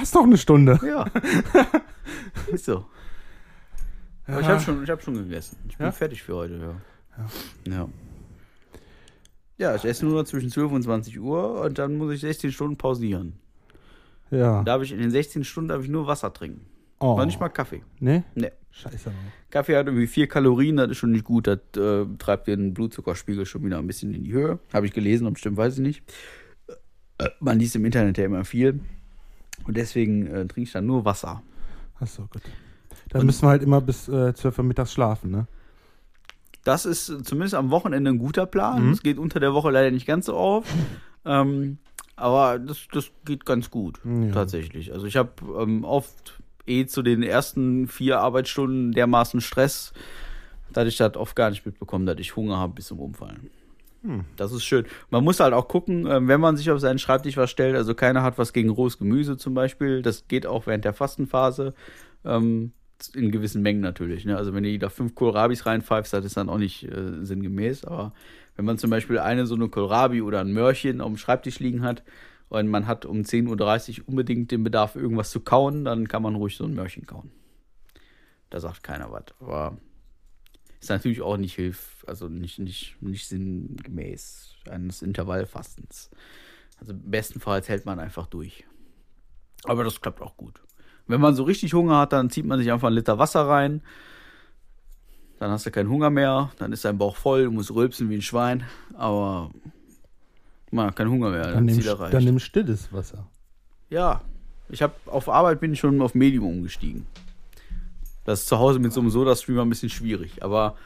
C: Hast doch eine Stunde.
B: Ja. Ist so. Aber ich
C: Ja.
B: habe schon, ich hab schon gegessen. Ich bin
C: Ja?
B: fertig für heute, ja. Ja. Ja, ich esse nur zwischen 12 und 20 Uhr und dann muss ich 16 Stunden pausieren.
C: Ja.
B: Darf ich in den 16 Stunden darf ich nur Wasser trinken.
C: Oh.
B: Aber nicht mal Kaffee.
C: Nee?
B: Nee.
C: Scheiße.
B: Kaffee hat irgendwie vier Kalorien, das ist schon nicht gut. Das äh, treibt den Blutzuckerspiegel schon wieder ein bisschen in die Höhe. Habe ich gelesen, ob stimmt, weiß ich nicht. Äh, Man liest im Internet ja immer viel. Und deswegen äh, trinke ich dann nur Wasser.
C: Achso, gut. Dann müssen wir halt immer bis äh, 12 Uhr mittags schlafen, ne?
B: Das ist äh, zumindest am Wochenende ein guter Plan.
C: Mhm.
B: Es geht unter der Woche leider nicht ganz so auf. Ähm, aber das, das geht ganz gut,
C: Ja.
B: tatsächlich. Also ich habe ähm, oft eh zu den ersten vier Arbeitsstunden dermaßen Stress, dass ich das oft gar nicht mitbekomme, dass ich Hunger habe bis zum Umfallen.
C: Hm.
B: Das ist schön. Man muss halt auch gucken, ähm, wenn man sich auf seinen Schreibtisch was stellt, also keiner hat was gegen rohes Gemüse zum Beispiel, das geht auch während der Fastenphase, ähm, in gewissen Mengen natürlich. Ne? Also wenn ihr da fünf Kohlrabis reinpfeift, das ist dann auch nicht äh, sinngemäß, aber wenn man zum Beispiel eine so eine Kohlrabi oder ein Möhrchen auf dem Schreibtisch liegen hat und man hat um 10.30 Uhr unbedingt den Bedarf, irgendwas zu kauen, dann kann man ruhig so ein Möhrchen kauen. Da sagt keiner was, aber ist natürlich auch nicht hilf, also nicht, nicht, nicht sinngemäß eines Intervallfastens. Also bestenfalls hält man einfach durch. Aber das klappt auch gut. Wenn man so richtig Hunger hat, dann zieht man sich einfach einen Liter Wasser rein. Dann hast du keinen Hunger mehr, dann ist dein Bauch voll, du musst rülpsen wie ein Schwein, aber man hat keinen Hunger mehr,
C: Dann
B: dann
C: nimm, dann nimm stilles Wasser.
B: Ja, ich habe auf Arbeit bin ich schon auf Medium umgestiegen. Das ist zu Hause mit so einem Soda-Streamer ein bisschen schwierig, aber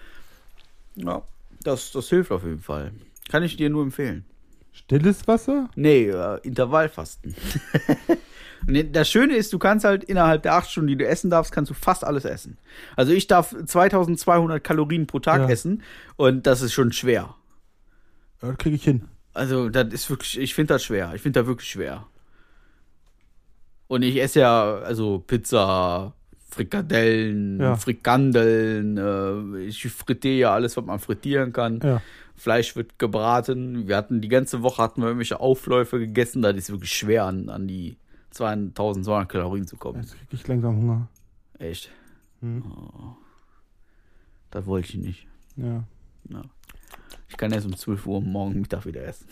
B: ja, das, das hilft auf jeden Fall. Kann ich dir nur empfehlen.
C: Stilles Wasser?
B: Nee, äh, Intervallfasten. Das Schöne ist, du kannst halt innerhalb der acht Stunden, die du essen darfst, kannst du fast alles essen. Also ich darf 2200 Kalorien pro Tag
C: Ja.
B: essen und das ist schon schwer.
C: Ja, das kriege ich hin.
B: Also, das ist wirklich, ich finde das schwer. Ich finde das wirklich schwer. Und ich esse ja, also Pizza, Frikadellen,
C: Ja.
B: Frikandeln, äh, ich frittiere ja alles, was man frittieren kann.
C: Ja.
B: Fleisch wird gebraten. Wir hatten die ganze Woche hatten wir irgendwelche Aufläufe gegessen. Das ist wirklich schwer, an, an die 2200 Kalorien zu kommen.
C: Jetzt kriege ich langsam Hunger.
B: Echt.
C: Hm.
B: Oh. Das wollte ich nicht.
C: Ja.
B: Ja. Ich kann erst um 12 Uhr morgen Mittag wieder essen.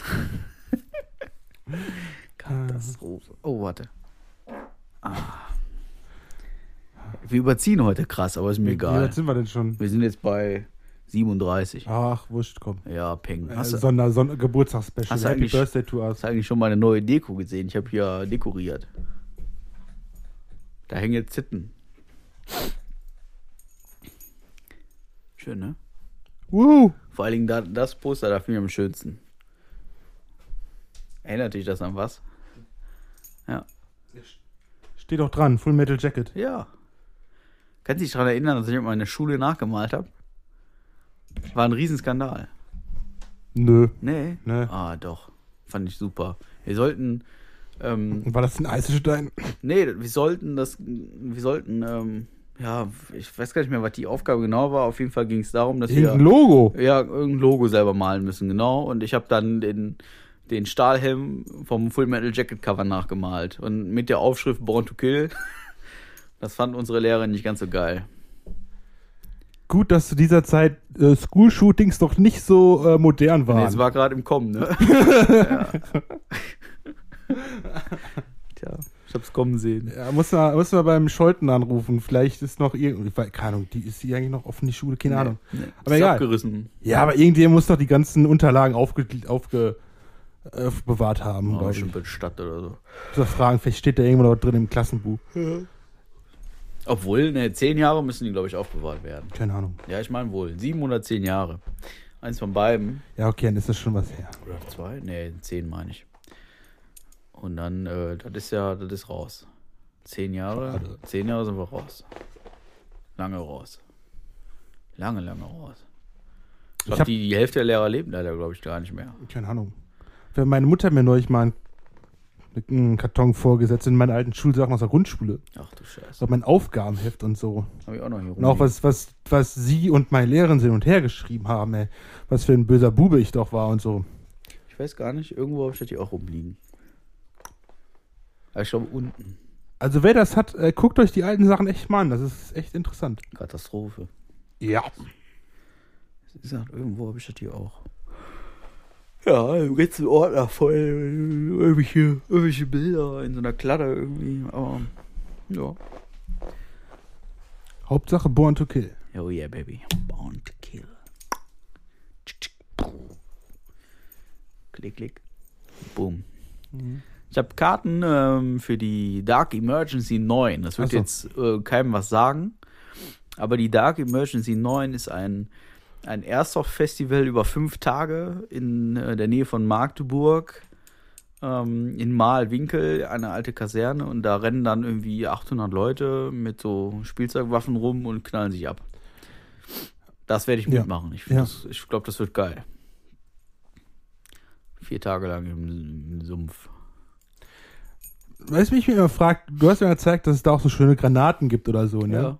B: Katastrophe. Oh, warte. Ah. Wir überziehen heute krass, aber ist mir
C: Wie
B: egal.
C: weit sind wir denn schon?
B: Wir sind jetzt bei 37.
C: Ach, wurscht, komm.
B: Ja, Peng.
C: Äh,
B: Hast du,
C: Sonder, Sonder, Geburtstagsspecial.
B: Hast du
C: Happy
B: eigentlich-
C: Birthday to us.
B: hast du eigentlich schon meine neue Deko gesehen? Ich habe hier dekoriert. Da hängen jetzt Zitten. Schön, ne?
C: Woo!
B: Vor allen Dingen da, das Poster, da finde ich am schönsten. Erinnert dich das an was? Ja.
C: Steht doch dran, Full Metal Jacket.
B: Ja. Kannst du dich daran erinnern, dass ich meine Schule nachgemalt habe? War ein Riesenskandal.
C: Nö.
B: Nee?
C: Nee.
B: Ah, doch. Fand ich super. Wir sollten, ähm,
C: War das ein Eisenstein?
B: nee, wir sollten das, wir sollten, ähm, ja, ich weiß gar nicht mehr, was die Aufgabe genau war. Auf jeden Fall ging es darum, dass
C: Irgendein
B: wir,
C: Logo.
B: ja, irgendein Logo selber malen müssen, genau. Und ich habe dann den, den Stahlhelm vom Full Metal Jacket Cover nachgemalt. Und mit der Aufschrift Born to Kill. Das fand unsere Lehrerin nicht ganz so geil.
C: Gut, dass zu dieser Zeit äh, School-Shootings doch nicht so äh, modern
B: Nee,
C: waren.
B: es war gerade im Kommen, ne? ja. Tja, ich hab's kommen sehen.
C: ja, muss man, muss man beim Scholten anrufen. Vielleicht ist noch irgendwie, ich keine Ahnung, die ist die eigentlich noch offen, die Schule? Keine Ahnung.
B: Nee,
C: Aber
B: ist
C: egal.
B: abgerissen.
C: Ja, aber irgendjemand muss doch die ganzen Unterlagen aufge, aufge, äh, bewahrt haben,
B: Oh,
C: ich.
B: in Stadt oder so.
C: Muss doch fragen, vielleicht steht da irgendwo noch drin im Klassenbuch.
B: Obwohl, ne, zehn Jahre müssen die, glaube ich, aufbewahrt werden.
C: Keine Ahnung.
B: Ja, ich meine wohl. Sieben oder zehn Jahre. Eins von beiden.
C: Ja, okay, dann ist das schon was her.
B: Oder zwei? Ne, zehn meine ich. Und dann, äh, das ist ja, das ist raus. Zehn Jahre.
C: Schade.
B: Zehn Jahre sind wir raus. Lange raus. Lange, lange raus. Ich
C: Ich
B: glaub,
C: hab-
B: die, die Hälfte der Lehrer leben leider, glaube ich, gar nicht mehr.
C: Keine Ahnung. Wenn meine Mutter mir neulich mal einen, einen Karton vorgesetzt in meinen alten Schulsachen aus der Grundschule.
B: Ach du Scheiße.
C: So mein Aufgabenheft und so.
B: Habe ich auch noch hier
C: Und auch was, was, was sie und meine Lehrerin hin und her geschrieben haben, ey. Was für ein böser Bube ich doch war und so.
B: Ich weiß gar nicht, irgendwo habe ich das hier auch rumliegen. Aber ich glaube unten.
C: Also wer das hat, äh, guckt euch die alten Sachen echt mal an. Das ist echt interessant.
B: Katastrophe.
C: Ja.
B: Wie gesagt, irgendwo habe ich das hier auch. Ja, im ganzen Ordner voll irgendwelche, irgendwelche Bilder in so einer Kladde irgendwie. Aber ja.
C: Hauptsache Born to Kill.
B: Oh yeah, baby. Born to kill. Klick, klick. Boom. Ich habe Karten ähm, für die Dark Emergency 9. Das wird
C: so.
B: jetzt äh, keinem was sagen. Aber die Dark Emergency 9 ist ein, ein Airsoft-Festival über fünf Tage in äh, der Nähe von Magdeburg. Ähm, in Mahlwinkel, eine alte Kaserne. Und da rennen dann irgendwie 800 Leute mit so Spielzeugwaffen rum und knallen sich ab. Das werde ich
C: Ja.
B: mitmachen. Ich, find
C: Ja.
B: ich glaube, das wird geil. Vier Tage lang im, im Sumpf.
C: Weißt du, wie ich mich immer frage, du hast mir gezeigt, dass es da auch so schöne Granaten gibt oder so, ne?
B: Ja.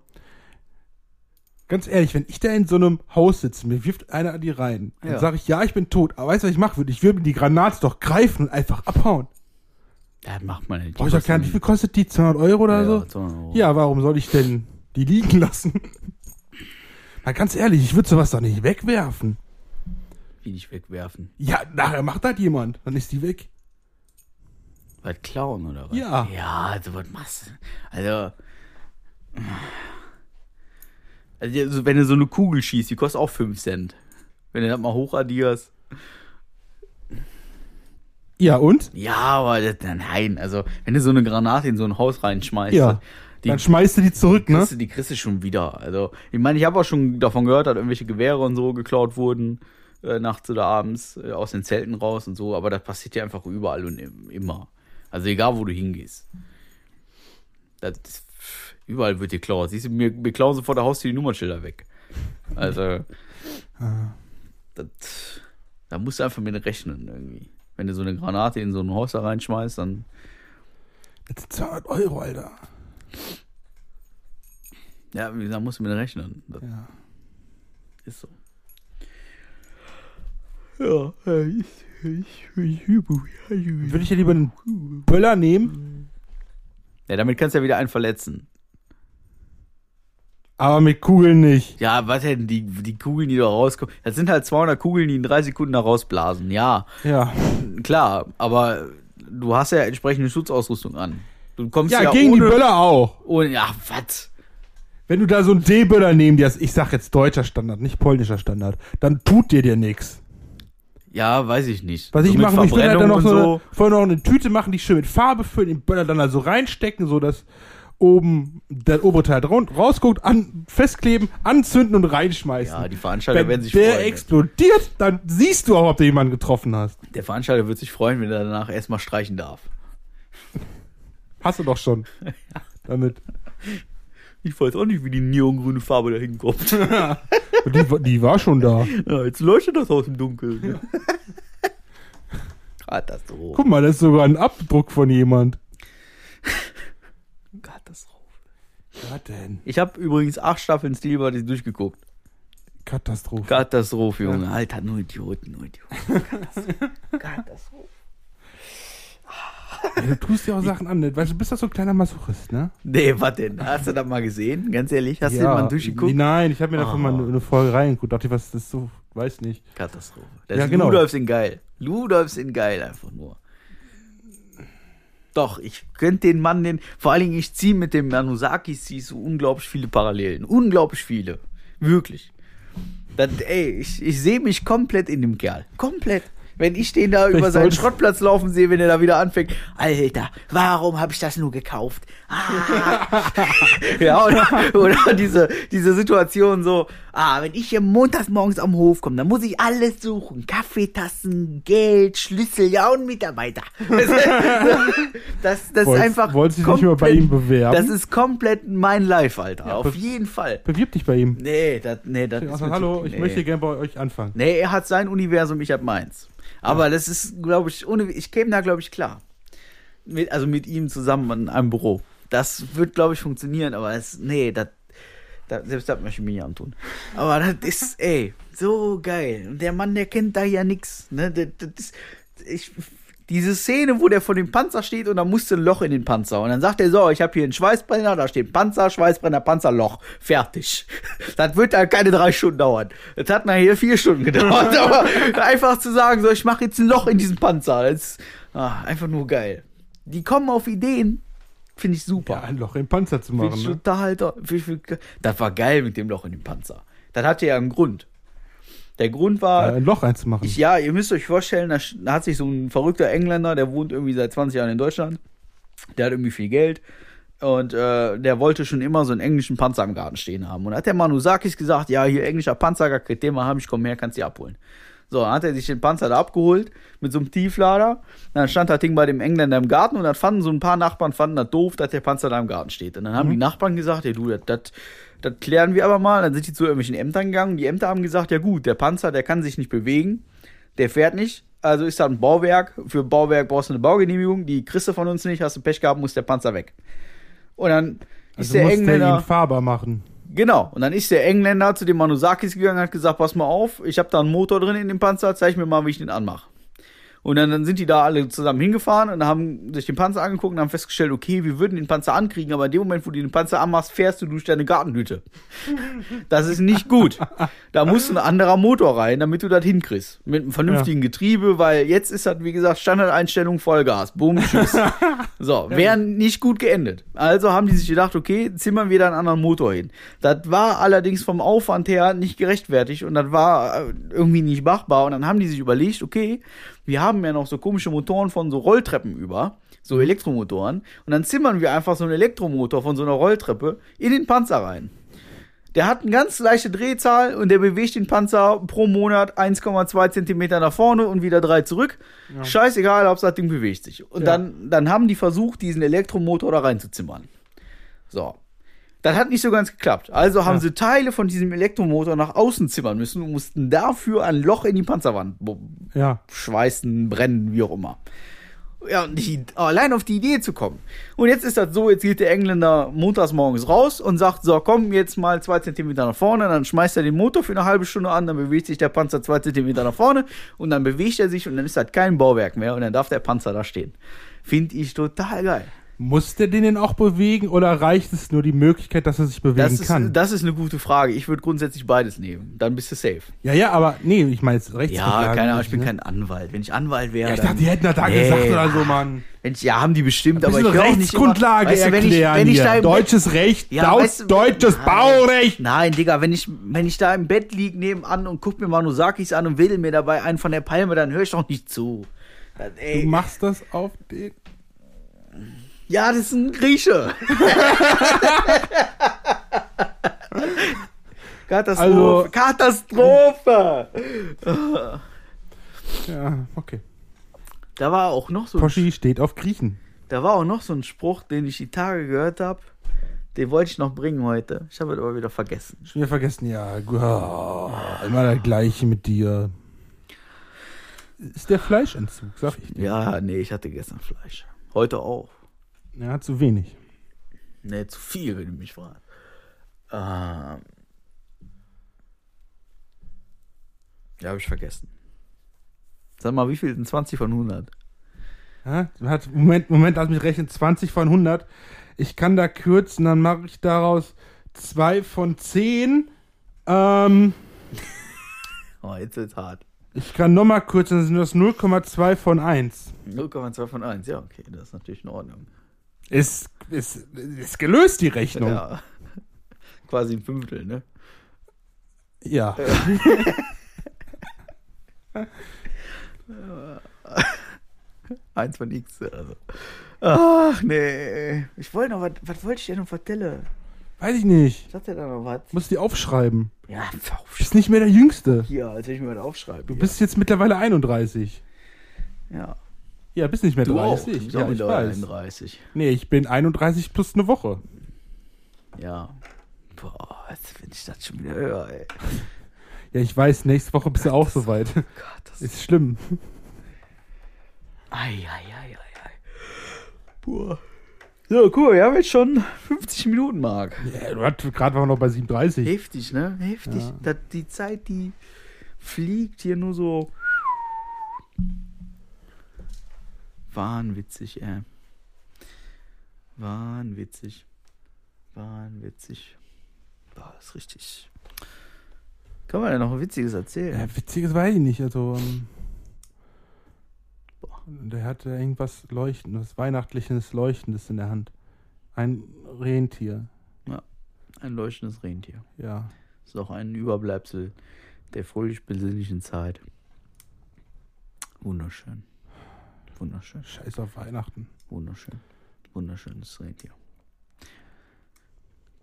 C: Ganz ehrlich, wenn ich da in so einem Haus sitze, mir wirft einer die rein, dann
B: Ja.
C: sage ich, ja, ich bin tot. Aber weißt du, was ich machen würde? Ich würde die Granate doch greifen und einfach abhauen.
B: Ja, macht man nicht.
C: Brauche ich doch gar nicht. Wie viel kostet die? 200 Euro oder
B: ja,
C: so?
B: Ja, 200 Euro.
C: Ja, warum soll ich denn die liegen lassen? Na, ganz ehrlich, ich würde sowas doch nicht wegwerfen.
B: Wie nicht wegwerfen.
C: Ja, nachher macht das jemand. Dann ist die weg.
B: Was klauen oder was?
C: Ja.
B: Ja, also was machst du? Also. Also, wenn du so eine Kugel schießt, die kostet auch 5 Cent. Wenn du das mal hochaddierst.
C: Ja, und?
B: Ja, aber das, nein, also, wenn du so eine Granate in so ein Haus reinschmeißt,
C: Ja.
B: die,
C: Dann schmeißt du die zurück, ne?
B: kriegst du, die kriegst du schon wieder. Also, ich meine, ich habe auch schon davon gehört, dass irgendwelche Gewehre und so geklaut wurden, äh, nachts oder abends, äh, aus den Zelten raus und so, aber das passiert ja einfach überall und im, immer. Also, egal, wo du hingehst. Das, ist- überall wird geklaut. Siehst du, mir, mir klauen sie vor der Haustür die Nummernschilder weg. Also, das, da musst du einfach mit rechnen irgendwie. Wenn du so eine Granate in so ein Haus da reinschmeißt, dann
C: Das sind 200 Euro, Alter.
B: Ja, wie gesagt, musst du mit rechnen. Das
C: Ja.
B: ist so. Ja, ich, ich, ich,
C: Würde ich ja lieber einen Böller nehmen,
B: Ja, damit kannst du ja wieder einen verletzen.
C: Aber mit Kugeln nicht.
B: Ja, was denn, die, die Kugeln, die da rauskommen. Das sind halt 200 Kugeln, die in drei Sekunden da rausblasen. Ja,
C: Ja.
B: klar, aber du hast ja entsprechende Schutzausrüstung an. Du kommst ja,
C: Ja, gegen die
B: ohne,
C: Böller auch.
B: ohne. Ja, was?
C: Wenn du da so einen D-Böller nehmen dir ich sag jetzt deutscher Standard, nicht polnischer Standard, dann tut dir dir nichts.
B: Ja, weiß ich nicht.
C: Was
B: So
C: ich mache, ich will halt dann noch so,
B: Verbrennung
C: eine, vorher noch eine Tüte machen, die schön mit Farbe füllen, den Böller dann also reinstecken, so dass oben der obere Teil raus- rausguckt, an, festkleben, anzünden und reinschmeißen.
B: Ja, die Veranstalter
C: Wenn
B: werden sich
C: der
B: freuen.
C: explodiert, dann siehst du auch, ob du jemanden getroffen hast.
B: Der Veranstalter wird sich freuen, wenn er danach erstmal streichen darf.
C: Hast du doch schon. Damit.
B: Ich weiß auch nicht, wie die neongrüne Farbe da hinkommt.
C: Und Die, die war schon da.
B: Ja, jetzt leuchtet das Haus im Dunkeln. Katastrophe.
C: Guck mal, da ist sogar ein Abdruck von jemand. Was denn?
B: Ich habe übrigens acht Staffeln Steel Buddies durchgeguckt.
C: Katastrophe.
B: Katastrophe, Junge. Alter, nur Idioten, nur Idioten. Katastrophe. Katastrophe.
C: Ja, du tust dir auch Sachen an. Weißt du, bist doch so ein kleiner Masochist, ne?
B: Nee, was denn? Hast du das mal gesehen? Ganz ehrlich, hast du den mal durchgeguckt?
C: Nein, ich habe mir davon
B: Oh.
C: mal eine, eine Folge reingeguckt. Dachte, was das ist so, weiß nicht.
B: Katastrophe. Das
C: Ja,
B: ist
C: genau.
B: Ludolf sind geil. Ludolf sind geil, einfach nur. Doch, ich könnte den Mann, den, vor allen Dingen, ich ziehe mit dem Manusakis zieh so unglaublich viele Parallelen. Unglaublich viele. Wirklich. Das, ey, ich, ich sehe mich komplett in dem Kerl. Komplett. Wenn ich den da über seinen Schrottplatz laufen sehe, wenn er da wieder anfängt, Alter, warum habe ich das nur gekauft? Ah. ja, oder, oder diese, diese Situation so, ah, wenn ich hier montags morgens am Hof komme, dann muss ich alles suchen. Kaffeetassen, Geld, Schlüssel, ja und Mitarbeiter. Das, das ist
C: Wolltest-
B: einfach.
C: wolltest du dich nicht mal bei ihm bewerben?
B: Das ist komplett mein Life, Alter.
C: Ja,
B: Auf jeden Fall.
C: Bewirb dich bei ihm.
B: Nee, das, nee, das
C: Also,
B: mir
C: hallo, ich
B: nee.
C: möchte gerne bei euch anfangen.
B: Nee, er hat sein Universum, ich hab meins. Aber das ist, glaube ich, ohne, ich käme da, glaube ich, klar. Mit, also mit ihm zusammen in einem Büro. Das wird, glaube ich, funktionieren, aber es, nee, das, das, selbst das möchte ich mir nicht antun. Aber das ist, ey, so geil. Und der Mann, der kennt da ja nix. Ne? Das, das ich Diese Szene, wo der vor dem Panzer steht und da musste ein Loch in den Panzer. Und dann sagt er so, ich habe hier einen Schweißbrenner, da steht Panzer, Schweißbrenner, Panzerloch. Fertig. Das wird halt keine drei Stunden dauern. Das hat nachher vier Stunden gedauert. Aber einfach zu sagen, so, ich mache jetzt ein Loch in diesen Panzer. Das ist ah, einfach nur geil. Die kommen auf Ideen. Finde ich super.
C: Ja, ein Loch im Panzer zu machen.
B: ich
C: Ne?
B: total. Find ich- find ich- Das war geil mit dem Loch in dem Panzer. Das hatte ja einen Grund. Der Grund war,
C: Äh, ein Loch einzumachen.
B: ich, ja, ihr müsst euch vorstellen, da hat sich so ein verrückter Engländer, der wohnt irgendwie seit 20 Jahren in Deutschland, der hat irgendwie viel Geld und äh, der wollte schon immer so einen englischen Panzer im Garten stehen haben. Und hat der Manusakis gesagt, ja, hier englischer Panzer, gar kein Thema, haben ich komm her, kannst du abholen. So, dann hat er sich den Panzer da abgeholt mit so einem Tieflader. Dann stand das Ding bei dem Engländer im Garten und dann fanden so ein paar Nachbarn fanden das doof, dass der Panzer da im Garten steht. Und dann haben die Nachbarn gesagt, ja du, das, das, klären wir aber mal. Dann sind die zu irgendwelchen Ämtern gegangen. und Die Ämter haben gesagt, ja gut, der Panzer, der kann sich nicht bewegen, der fährt nicht. Also ist da ein Bauwerk. Für Bauwerk brauchst du eine Baugenehmigung. Die kriegst du von uns nicht. Hast du Pech gehabt, muss der Panzer weg. Und dann ist
C: also
B: der Engländer.
C: der ihn fahrbar machen.
B: Genau. Und dann ist der Engländer zu dem Manusakis gegangen und hat gesagt, pass mal auf, ich habe da einen Motor drin in dem Panzer, zeig mir mal, wie ich den anmache. Und dann, dann sind die da alle zusammen hingefahren und haben sich den Panzer angeguckt und haben festgestellt, okay, wir würden den Panzer ankriegen, aber in dem Moment, wo du den Panzer anmachst, fährst du durch deine Gartenhütte. Das ist nicht gut. Da muss ein anderer Motor rein, damit du das hinkriegst. Mit einem vernünftigen Getriebe, weil jetzt ist das, wie gesagt, Standardeinstellung Vollgas. Bumm, tschüss. So, wäre nicht gut geendet. Also haben die sich gedacht, okay, zimmern wir da einen anderen Motor hin. Das war allerdings vom Aufwand her nicht gerechtfertigt und das war äh, irgendwie nicht machbar. Und dann haben die sich überlegt, okay, wir haben ja noch so komische Motoren von so Rolltreppen über, so Elektromotoren. Und dann zimmern wir einfach so einen Elektromotor von so einer Rolltreppe in den Panzer rein. Der hat eine ganz leichte Drehzahl und der bewegt den Panzer pro Monat 1,2 Zentimeter nach vorne und wieder drei zurück. Scheißegal, Hauptsache das Ding bewegt sich. Und
C: Ja.
B: dann, dann haben die versucht, diesen Elektromotor da reinzuzimmern. So. Das hat nicht so ganz geklappt. Also haben
C: Ja.
B: sie Teile von diesem Elektromotor nach außen zimmern müssen und mussten dafür ein Loch in die Panzerwand
C: Ja.
B: schweißen, brennen, wie auch immer. Ja, und die, allein auf die Idee zu kommen. Und jetzt ist das so, jetzt geht der Engländer montags morgens raus und sagt, so, komm jetzt mal zwei Zentimeter nach vorne, dann schmeißt er den Motor für eine halbe Stunde an, dann bewegt sich der Panzer zwei Zentimeter nach vorne und dann bewegt er sich und dann ist das kein Bauwerk mehr und dann darf der Panzer da stehen. Finde ich total geil.
C: Muss der den denn auch bewegen oder reicht es nur die Möglichkeit, dass er sich bewegen
B: Das ist,
C: kann?
B: das ist eine gute Frage. Ich würde grundsätzlich beides nehmen. Dann bist du safe.
C: ja, ja, aber nee, ich meine jetzt rechts.
B: Ja, keine Ahnung, ich bin kein Anwalt. Wenn ich Anwalt wäre.
C: Ja, ich
B: dann-
C: dachte, die hätten das da
B: Nee,
C: gesagt oder so, Mann.
B: Ich, ja, haben die bestimmt, aber ich
C: ich
B: höre nicht
C: Rechtsgrundlage
B: immer, weißt du, wenn ich,
C: erklären
B: wenn ich da
C: Deutsches Recht,
B: Ja, weißt du,
C: deutsches
B: nein.
C: Baurecht.
B: Nein, Digga, wenn ich, wenn ich da im Bett lieg nebenan und guck mir Manusakis an und wedel mir dabei einen von der Palme, dann höre ich doch nicht zu. Das,
C: Du machst das auf den.
B: Ja, das ist ein Grieche. Katastrophe.
C: Also-
B: Katastrophe.
C: Ja, okay.
B: Da war auch noch so ein
C: Poschi steht auf Griechen.
B: Da war auch noch so ein Spruch, den ich die Tage gehört habe. Den wollte ich noch bringen heute. Ich habe es aber wieder vergessen.
C: Schon wieder vergessen, ja. Oh, immer das Gleiche mit dir. Ist der Fleischentzug, sag ich dir.
B: Ja, nee, ich hatte gestern Fleisch. Heute auch.
C: Ja, zu wenig.
B: Nee, zu viel, wenn du mich fragst. Ähm. Ja, habe ich vergessen. Sag mal, wie viel sind 20 von 100?
C: Ja, Moment, Moment, lass mich rechnen. 20 von 100. Ich kann da kürzen, dann mache ich daraus 2 von 10. Ähm,
B: Oh, jetzt wird's hart.
C: ich kann nochmal kürzen, dann sind das 0,2 von 1.
B: 0,2 von 1, ja, okay, das ist natürlich in Ordnung.
C: Ist, ist, ist gelöst, die Rechnung.
B: Ja. Quasi ein Fünftel, ne?
C: Ja.
B: Eins von X, also. Ach, nee. Ich wollte noch was, was wollte ich dir noch vertellen?
C: Weiß ich nicht.
B: Sagt er da noch was?
C: Musst die aufschreiben.
B: Ja,
C: Du bist nicht mehr der Jüngste.
B: hier, als ich mir was aufschreibe.
C: Du bist jetzt mittlerweile 31.
B: ja.
C: Ja, bist nicht mehr
B: Du auch.
C: 30.
B: Du bist
C: ja,
B: auch
C: ich weiß.
B: 31.
C: Nee, ich bin 31 plus eine Woche.
B: Ja. Boah, jetzt finde ich das schon wieder höher, ey.
C: Ja, ich weiß, nächste Woche bist du auch soweit.
B: Gott, das ist.
C: Schlimm.
B: Ei, ei, ei, ei, ei. Boah. So, cool, wir haben jetzt schon 50 Minuten, Mark.
C: Ja, du hattest gerade waren wir noch bei 37.
B: Heftig, ne? Heftig.
C: Ja.
B: Das, die Zeit, die fliegt hier nur so. Wahnwitzig, ey. Wahnwitzig. Wahnwitzig. Boah, das ist richtig. Kann man ja noch Witziges erzählen?
C: Ja, witziges weiß ich nicht. Also, ähm, der hatte irgendwas Leuchtendes, Weihnachtliches, Leuchtendes in der Hand. Ein Rentier.
B: Ein leuchtendes Rentier.
C: Ja.
B: Ist auch ein Überbleibsel der fröhlich-besinnlichen Zeit. Wunderschön. Wunderschön.
C: Scheiß auf Weihnachten.
B: Wunderschön. Wunderschönes Rentier.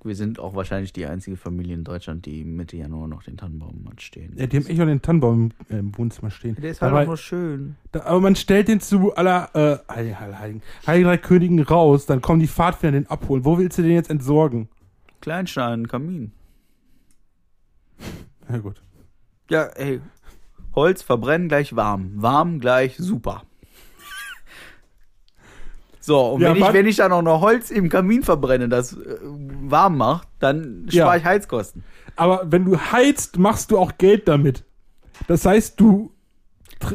B: Wir sind auch wahrscheinlich die einzige Familie in Deutschland, die Mitte Januar noch den Tannenbaum hat stehen.
C: Ja, die haben echt noch den Tannenbaum im, äh, im Wohnzimmer stehen.
B: Der ist halt
C: aber,
B: auch nur schön.
C: da, aber man stellt den zu aller äh, Heiligen, Heiligen, Heiligen Drei Königen raus, dann kommen die Pfadfinder den abholen. Wo willst du den jetzt entsorgen?
B: Kleinstein, Kamin.
C: Ja gut.
B: Ja, ey. Holz verbrennen gleich warm. Warm gleich super. So, und
C: Ja,
B: wenn, ich, wenn ich dann auch noch Holz im Kamin verbrenne, das äh, warm macht, dann
C: Ja.
B: spare ich Heizkosten.
C: Aber wenn du heizt, machst du auch Geld damit. Das heißt, du.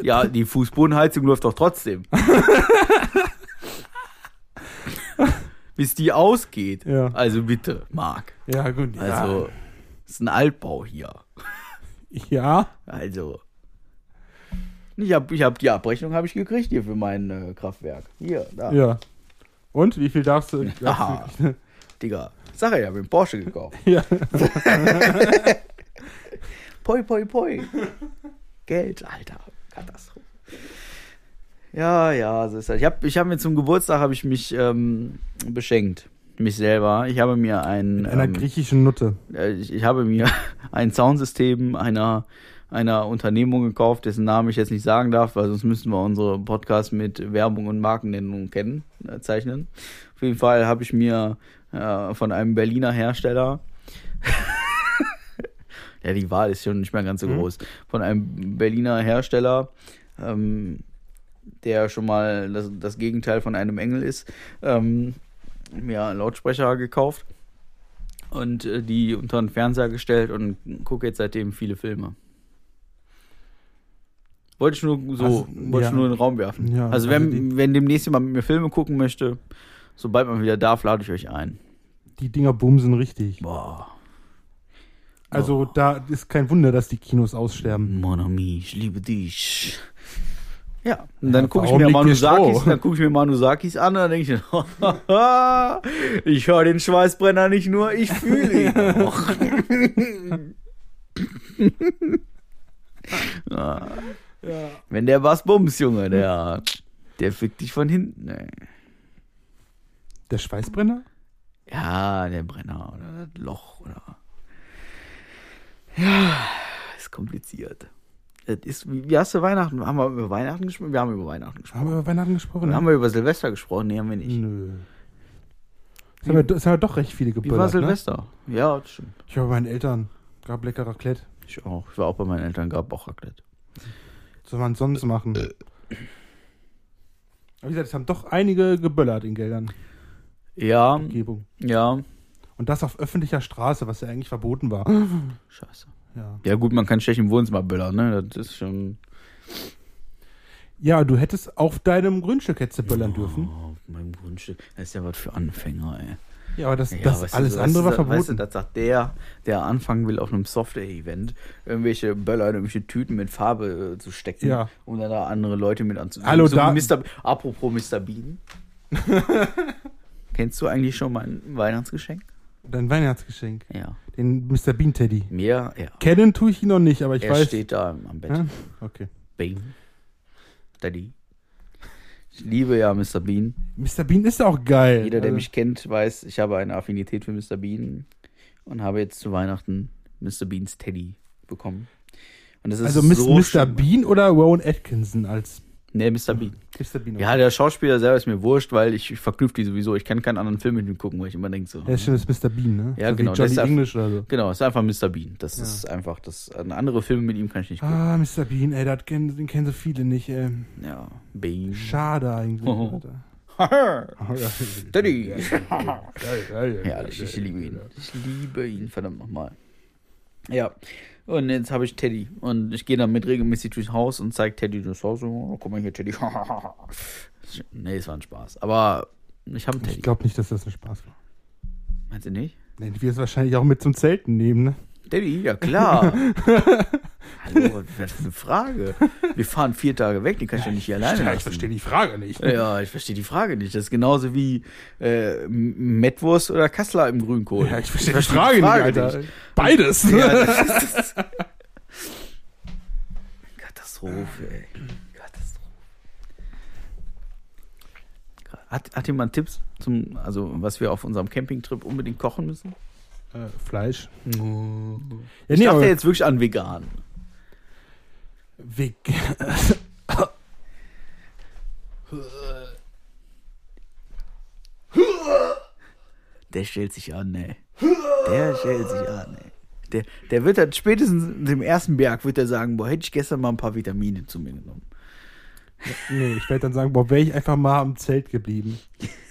B: Ja, die Fußbodenheizung läuft doch trotzdem. Bis die ausgeht.
C: Ja.
B: Also bitte, Marc.
C: Ja, gut. Ja.
B: Also, ist ein Altbau hier.
C: ja.
B: Also. Ich habe ich hab die Abrechnung habe ich gekriegt hier für mein äh, Kraftwerk. Hier, da.
C: Ja. Und wie viel darfst du?
B: Aha. Digga. Sag ja, ich habe einen Porsche gekauft.
C: Ja.
B: Poi, poi, poi. Geld, Alter. Katastrophe. Ja, ja, so ist das. Ich habe ich hab mir zum Geburtstag habe ich mich ähm, beschenkt. Mich selber. Ich habe mir ein.
C: Mit einer
B: ähm,
C: griechischen Nutte.
B: äh, ich, ich habe mir ein Soundsystem einer, einer Unternehmung gekauft, dessen Namen ich jetzt nicht sagen darf, weil sonst müssten wir unsere Podcasts mit Werbung und Markennennung kennen, äh, zeichnen. Auf jeden Fall habe ich mir äh, von einem Berliner Hersteller, ja, die Wahl ist schon nicht mehr ganz so
C: Mhm.
B: groß, von einem Berliner Hersteller, ähm, der schon mal das, das Gegenteil von einem Engel ist, ähm, mir einen Lautsprecher gekauft und äh, die unter den Fernseher gestellt und gucke jetzt seitdem viele Filme. Wollte ich nur so,
C: Also,
B: wollte
C: ja.
B: ich nur in den Raum werfen.
C: Ja,
B: also
C: also
B: wenn,
C: die-
B: wenn demnächst jemand mit mir Filme gucken möchte, sobald man wieder darf, lade ich euch ein.
C: Die Dinger bumsen richtig.
B: Boah,
C: Also da ist kein Wunder, dass die Kinos aussterben.
B: mon ami, ich liebe dich. Ja, und dann
C: Ja,
B: gucke ich mir Manusakis, dann gucke ich mir Manusakis an und dann denke ich, ich höre den Schweißbrenner nicht nur, ich fühle ihn auch. Ah.
C: Ja.
B: Wenn der was bums, Junge, der, der fickt dich von hinten, ey.
C: Der Schweißbrenner?
B: Ja, der Brenner oder das Loch oder. Ja, ist kompliziert. Das ist, wie, wie hast du Weihnachten? Haben wir über Weihnachten gesprochen? Wir haben über Weihnachten gesprochen.
C: Haben wir über Weihnachten gesprochen?
B: Haben wir über Silvester gesprochen? Nee, haben wir nicht.
C: Nö. Es haben, ja, ja doch recht viele
B: Wie
C: geböllert.
B: war
C: Ne?
B: Silvester? Ja, das stimmt.
C: Ich war bei meinen Eltern. Gab lecker Raclette.
B: Ich auch. Ich war auch bei meinen Eltern, gab auch Raclette.
C: Was soll man sonst machen? Aber wie gesagt, es haben doch einige geböllert in Geldern.
B: Ja,
C: Umgebung.
B: ja.
C: Und das auf öffentlicher Straße, was ja eigentlich verboten war.
B: Scheiße.
C: Ja.
B: Ja, gut, man kann schlecht im Wohnzimmer böllern, ne? Das ist schon.
C: Ja, du hättest auf deinem Grundstück hättest du böllern dürfen.
B: Oh, auf meinem Grundstück. Das ist ja was für Anfänger, ey.
C: Ja, aber das,
B: Ja,
C: das
B: du,
C: alles
B: so,
C: andere war
B: du,
C: verboten.
B: Weißt du, das sagt der, der anfangen will auf einem Software-Event, irgendwelche Böller, irgendwelche Tüten mit Farbe äh, zu stecken,
C: Ja.
B: um dann da andere Leute mit anzusehen.
C: Hallo,
B: so
C: da-
B: Mr. Apropos Mr. Bean. Kennst du eigentlich schon mein Weihnachtsgeschenk?
C: Dein Weihnachtsgeschenk.
B: Ja.
C: Den Mr. Bean Teddy.
B: Mir, ja.
C: Kennen tue ich ihn noch nicht, aber ich
B: er
C: weiß.
B: steht da am Bett.
C: Ja? Okay.
B: Bean. Daddy. Ich liebe ja Mr. Bean.
C: Mr. Bean ist auch geil.
B: Jeder, der
C: Also,
B: mich kennt, weiß, ich habe eine Affinität für Mr. Bean und habe jetzt zu Weihnachten Mr. Beans Teddy bekommen. Und das ist
C: Also
B: so
C: Mr. Bean oder Rowan Atkinson als
B: Nee, Mr. Bean.
C: Mr. Bean?
B: Ja, der Schauspieler selber ist mir wurscht, weil ich, ich verknüpfe die sowieso. Ich kann keinen anderen Film mit ihm gucken, weil ich immer denke so.
C: Der ist schon das Mr. Bean, ne?
B: Ja,
C: so
B: genau,
C: Wie
B: der
C: Johnny
B: ist einfach-
C: English oder so.
B: Genau, es ist einfach Mr. Bean. Das
C: Ja.
B: ist einfach, das, andere Filme mit ihm kann ich nicht gucken.
C: Ah, Mr. Bean, ey, das kennen, den kennen so viele nicht, ey.
B: Ja, Bean.
C: Schade eigentlich.
B: Oh.
C: Alter.
B: Daddy.
C: Ja,
B: Herrlich, ich liebe ihn. Ich liebe ihn, verdammt nochmal. Ja, und jetzt habe ich Teddy. Und ich gehe damit regelmäßig durchs Haus und zeige Teddy das Haus. Oh, guck mal hier, Teddy. Nee, es war ein Spaß. Aber ich habe einen
C: Ich
B: Teddy.
C: glaube nicht, dass das ein Spaß war.
B: Meinst du nicht?
C: Nee, du wirst wahrscheinlich auch mit zum Zelten nehmen, ne?
B: Teddy, ja klar. Hallo, was ist eine Frage? Wir fahren vier Tage weg, den kann ich ja nicht hier alleine
C: Ja,
B: lassen.
C: ich verstehe die Frage nicht.
B: Ja, ich verstehe die Frage nicht. Das ist genauso wie äh, Mettwurst oder Kassler im Grünkohl.
C: Ja, ich verstehe die Frage, nicht, Alter. Beides.
B: Ja, das ist Katastrophe, ey. Katastrophe. Hat, hat jemand Tipps zum, also was wir auf unserem Campingtrip unbedingt kochen müssen?
C: Äh, Fleisch. Ja,
B: Ich
C: nee,
B: dachte jetzt wirklich an vegan.
C: Weg.
B: Der stellt sich an, ey. Der stellt sich an, ey. Der, der wird dann spätestens im ersten Berg wird er sagen, boah, hätte ich gestern mal ein paar Vitamine zu mir genommen.
C: Nee, ich werde dann sagen, boah, wäre ich einfach mal am Zelt geblieben.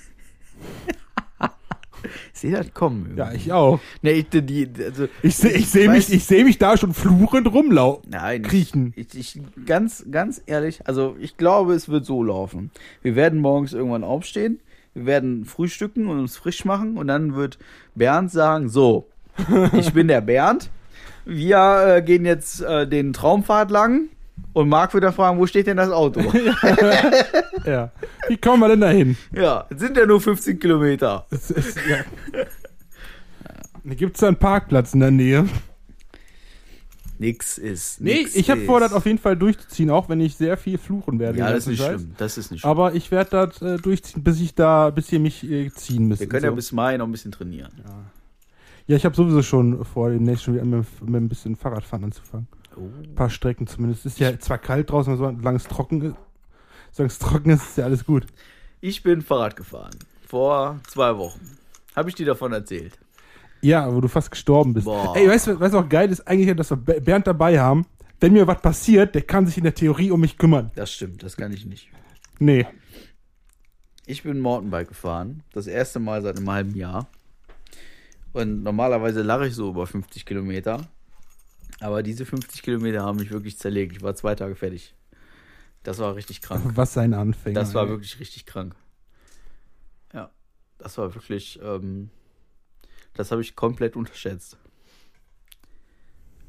B: Ich sehe das kommen.
C: Ja, ich auch.
B: Nee, ich, die, also,
C: Ich sehe ich seh
B: weiß-
C: mich, ich seh mich da schon fluchend rumlaufen.
B: Nein,
C: kriechen.
B: Ich, ich, ganz, ganz ehrlich, also ich glaube, es wird so laufen. Wir werden morgens irgendwann aufstehen, wir werden frühstücken und uns frisch machen und dann wird Bernd sagen, so, ich bin der Bernd, wir äh, gehen jetzt äh, den Traumpfad lang und Marc dann fragen, wo steht denn das Auto?
C: Ja. Wie kommen wir denn da hin?
B: ja, es sind ja nur 15 Kilometer.
C: Es ist, ja. Gibt es da einen Parkplatz in der Nähe?
B: Nix ist.
C: Nee,
B: nix
C: ich habe vor, das auf jeden Fall durchzuziehen, auch wenn ich sehr viel fluchen werde.
B: Ja, das ist nicht
C: Scheiß.
B: schlimm. Das ist nicht schlimm.
C: Aber ich werde das äh, durchziehen, bis ich da, bis ihr mich äh, ziehen müsst.
B: wir können
C: so.
B: ja bis Mai noch ein bisschen trainieren.
C: ja, ich habe sowieso schon vor, demnächst schon wieder mit, mit ein bisschen Fahrradfahren anzufangen.
B: Oh.
C: Ein paar Strecken zumindest. Ist ja zwar kalt draußen, aber solange es trocken ist, solange es trocken ist, ist ja alles gut.
B: Ich bin Fahrrad gefahren. Vor zwei Wochen. Habe ich dir davon erzählt?
C: Ja, wo du fast gestorben bist.
B: Boah.
C: Ey, weißt du, was auch geil ist? Eigentlich, dass wir Be- Bernd dabei haben. Wenn mir was passiert, der kann sich in der Theorie um mich kümmern.
B: Das stimmt, das kann ich nicht.
C: Nee.
B: Ich bin Mountainbike gefahren. Das erste Mal seit einem halben Jahr. Und normalerweise lache ich so über 50 Kilometer. Aber diese 50 Kilometer haben mich wirklich zerlegt. Ich war zwei Tage fertig. Das war richtig krank.
C: Was sein Anfänger.
B: Das war
C: ey.
B: wirklich richtig krank. Ja, das war wirklich, ähm, das habe ich komplett unterschätzt.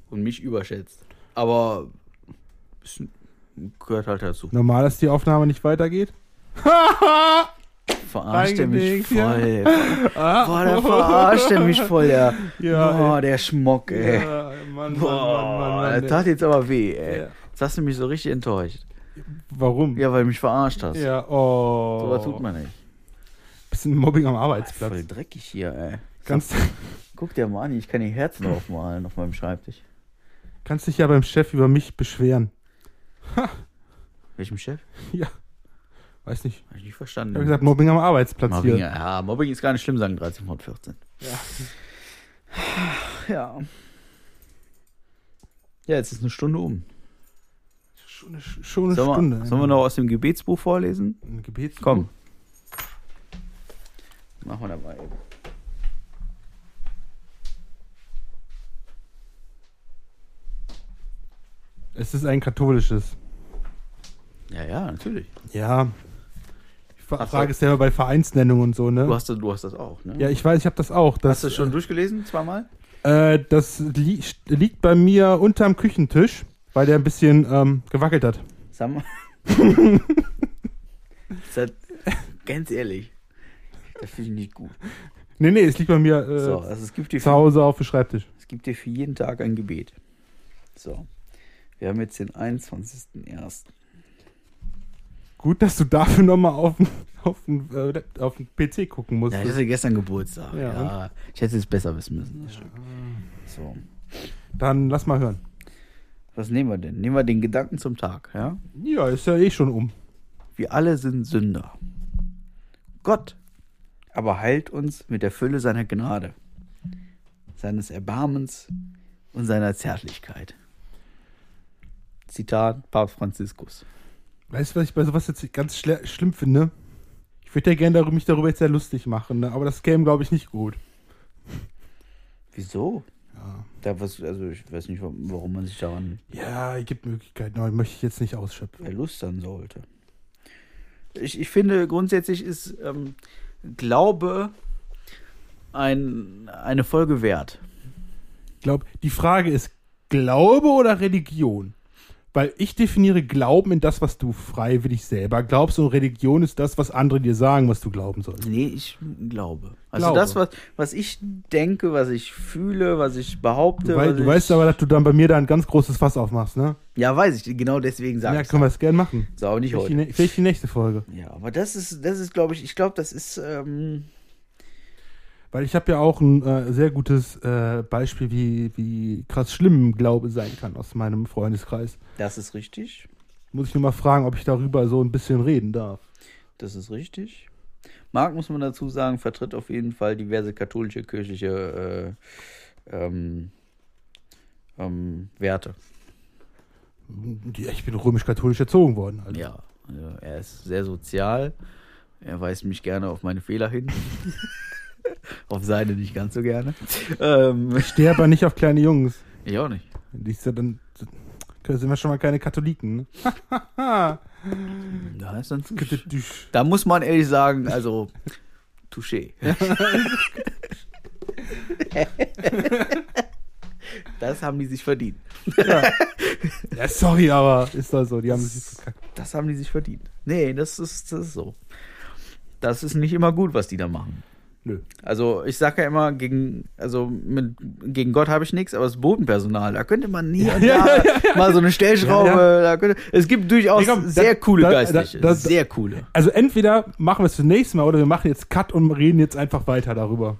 B: Und mich überschätzt. Aber es gehört halt dazu.
C: Normal, dass die Aufnahme nicht weitergeht.
B: Verarscht er mich
C: Reingelegt, ja.
B: voll. Boah, der verarscht er mich voll.
C: Ja,
B: Boah,
C: ey.
B: der Schmock, ey.
C: Ja, Mann, Mann,
B: Boah,
C: Mann, Mann, Mann,
B: das
C: der-
B: tat jetzt aber weh, ey.
C: Ja.
B: Jetzt hast du mich so richtig enttäuscht.
C: Warum?
B: Ja, weil du mich verarscht hast.
C: Ja, oh.
B: So was tut man nicht.
C: Bisschen Mobbing am
B: Voll
C: Arbeitsplatz.
B: dreckig hier, ey.
C: Kannst,
B: Guck dir mal an, ich kann die Herzen draufmalen auf meinem Schreibtisch.
C: kannst dich ja beim Chef über mich beschweren.
B: Welchem Chef?
C: Ja. Weiß nicht.
B: Hab ich nicht verstanden.
C: Ich habe gesagt, Mobbing am Arbeitsplatz
B: Mobbing,
C: hier.
B: ja, Mobbing ist gar nicht schlimm, sagen 13 von 14. Ja. Ja. Ja, jetzt ist eine Stunde um.
C: Schon eine, schon eine
B: Sollen
C: Stunde.
B: wir, sollen wir noch aus dem Gebetsbuch vorlesen?
C: Ein Gebets
B: Komm. Machen wir dabei. eben.
C: Es ist ein katholisches.
B: Ja, ja, natürlich.
C: Ja. Ich fra-
B: Ach so.
C: frage es ja immer bei Vereinsnennungen und so,
B: Du
C: ne?
B: hast, das- du hast das auch, ne?
C: Ja, ich weiß, ich habe das auch. Das,
B: hast du das schon durchgelesen, zweimal?
C: Äh, das li liegt bei mir unterm Küchentisch, weil der ein bisschen ähm, gewackelt hat.
B: Sag mal. das, ganz ehrlich, das finde ich nicht gut.
C: Nee, nee, es liegt bei mir äh,
B: So, also es gibt
C: zu Hause auf dem Schreibtisch.
B: Es gibt dir für jeden Tag ein Gebet. So. Wir haben jetzt den 21.01.
C: Gut, dass du dafür nochmal auf, den- auf, äh, auf den PC gucken musst.
B: Ja, ich hatte gestern Geburtstag.
C: Ja,
B: Ja, ich hätte es besser wissen müssen. Das stimmt. So.
C: Dann lass mal hören.
B: Was nehmen wir denn? Nehmen wir den Gedanken zum Tag, ja?
C: Ja, ist ja eh schon um.
B: Wir alle sind Sünder. Gott aber heilt uns mit der Fülle seiner Gnade, seines Erbarmens und seiner Zärtlichkeit. Zitat Papst Franziskus.
C: Weißt du, was ich bei sowas jetzt ganz schlimm finde? Ich würde ja gerne mich darüber jetzt sehr lustig machen, ne? aber das käme, glaube ich, nicht gut.
B: Wieso?
C: Ja.
B: Da was, also ich weiß nicht, warum man sich daran
C: Ja, es gibt Möglichkeiten, aber möchte ich jetzt nicht ausschöpfen.
B: erlustern sollte. ich, ich finde grundsätzlich ist ähm, Glaube ein, eine Folge wert.
C: Ich glaube, die Frage ist Glaube oder Religion? Weil ich definiere Glauben in das, was du freiwillig selber glaubst und Religion ist das, was andere dir sagen, was du glauben sollst.
B: Nee, ich glaube. Also
C: Glaube.
B: das, was, was ich denke, was ich fühle, was ich behaupte.
C: Du, wei du
B: ich,
C: weißt aber, dass du dann bei mir da ein ganz großes Fass aufmachst, ne?
B: Ja, weiß ich. Genau deswegen sage
C: Ja,
B: ich
C: können wir es gerne machen.
B: So, aber nicht
C: Vielleicht die,
B: heute.
C: ne- vielleicht die nächste Folge.
B: Ja, aber das ist, das ist, glaube ich, ich glaube, das ist, ähm,
C: Weil ich habe ja auch ein äh, sehr gutes äh, Beispiel, wie, wie krass schlimm Glaube sein kann aus meinem Freundeskreis.
B: das ist richtig.
C: Muss ich nur mal fragen, ob ich darüber so ein bisschen reden darf.
B: Das ist richtig. Marc, muss man dazu sagen, vertritt auf jeden Fall diverse katholische kirchliche äh, ähm, ähm, Werte.
C: Ja, ich bin römisch-katholisch erzogen worden. Also.
B: Ja, also er ist sehr sozial. Er weist mich gerne auf meine Fehler hin. auf seine nicht ganz so gerne. Ähm,
C: Ich stehe aber nicht auf kleine Jungs.
B: ich auch nicht.
C: Die ist ja dann sind wir schon mal keine Katholiken. Ne?
B: Da, ist dann da muss man ehrlich sagen, also Touché. das haben die sich verdient.
C: Ja, sorry, aber ist das so. Die haben sich verkackt.
B: Das haben die sich verdient. Nee, das ist, das ist so. Das ist nicht immer gut, was die da machen.
C: Nö.
B: Also ich sage ja immer, gegen, also mit, gegen Gott habe ich nichts, aber das Bodenpersonal, da könnte man nie und
C: Ja,
B: da
C: ja, ja,
B: mal so eine Stellschraube,
C: Ja,
B: Da könnte, es gibt durchaus
C: komm,
B: sehr
C: da-
B: coole
C: da-
B: Geistliche,
C: da- da-
B: sehr coole.
C: Also entweder machen wir es zunächst mal oder wir machen jetzt Cut und reden jetzt einfach weiter darüber.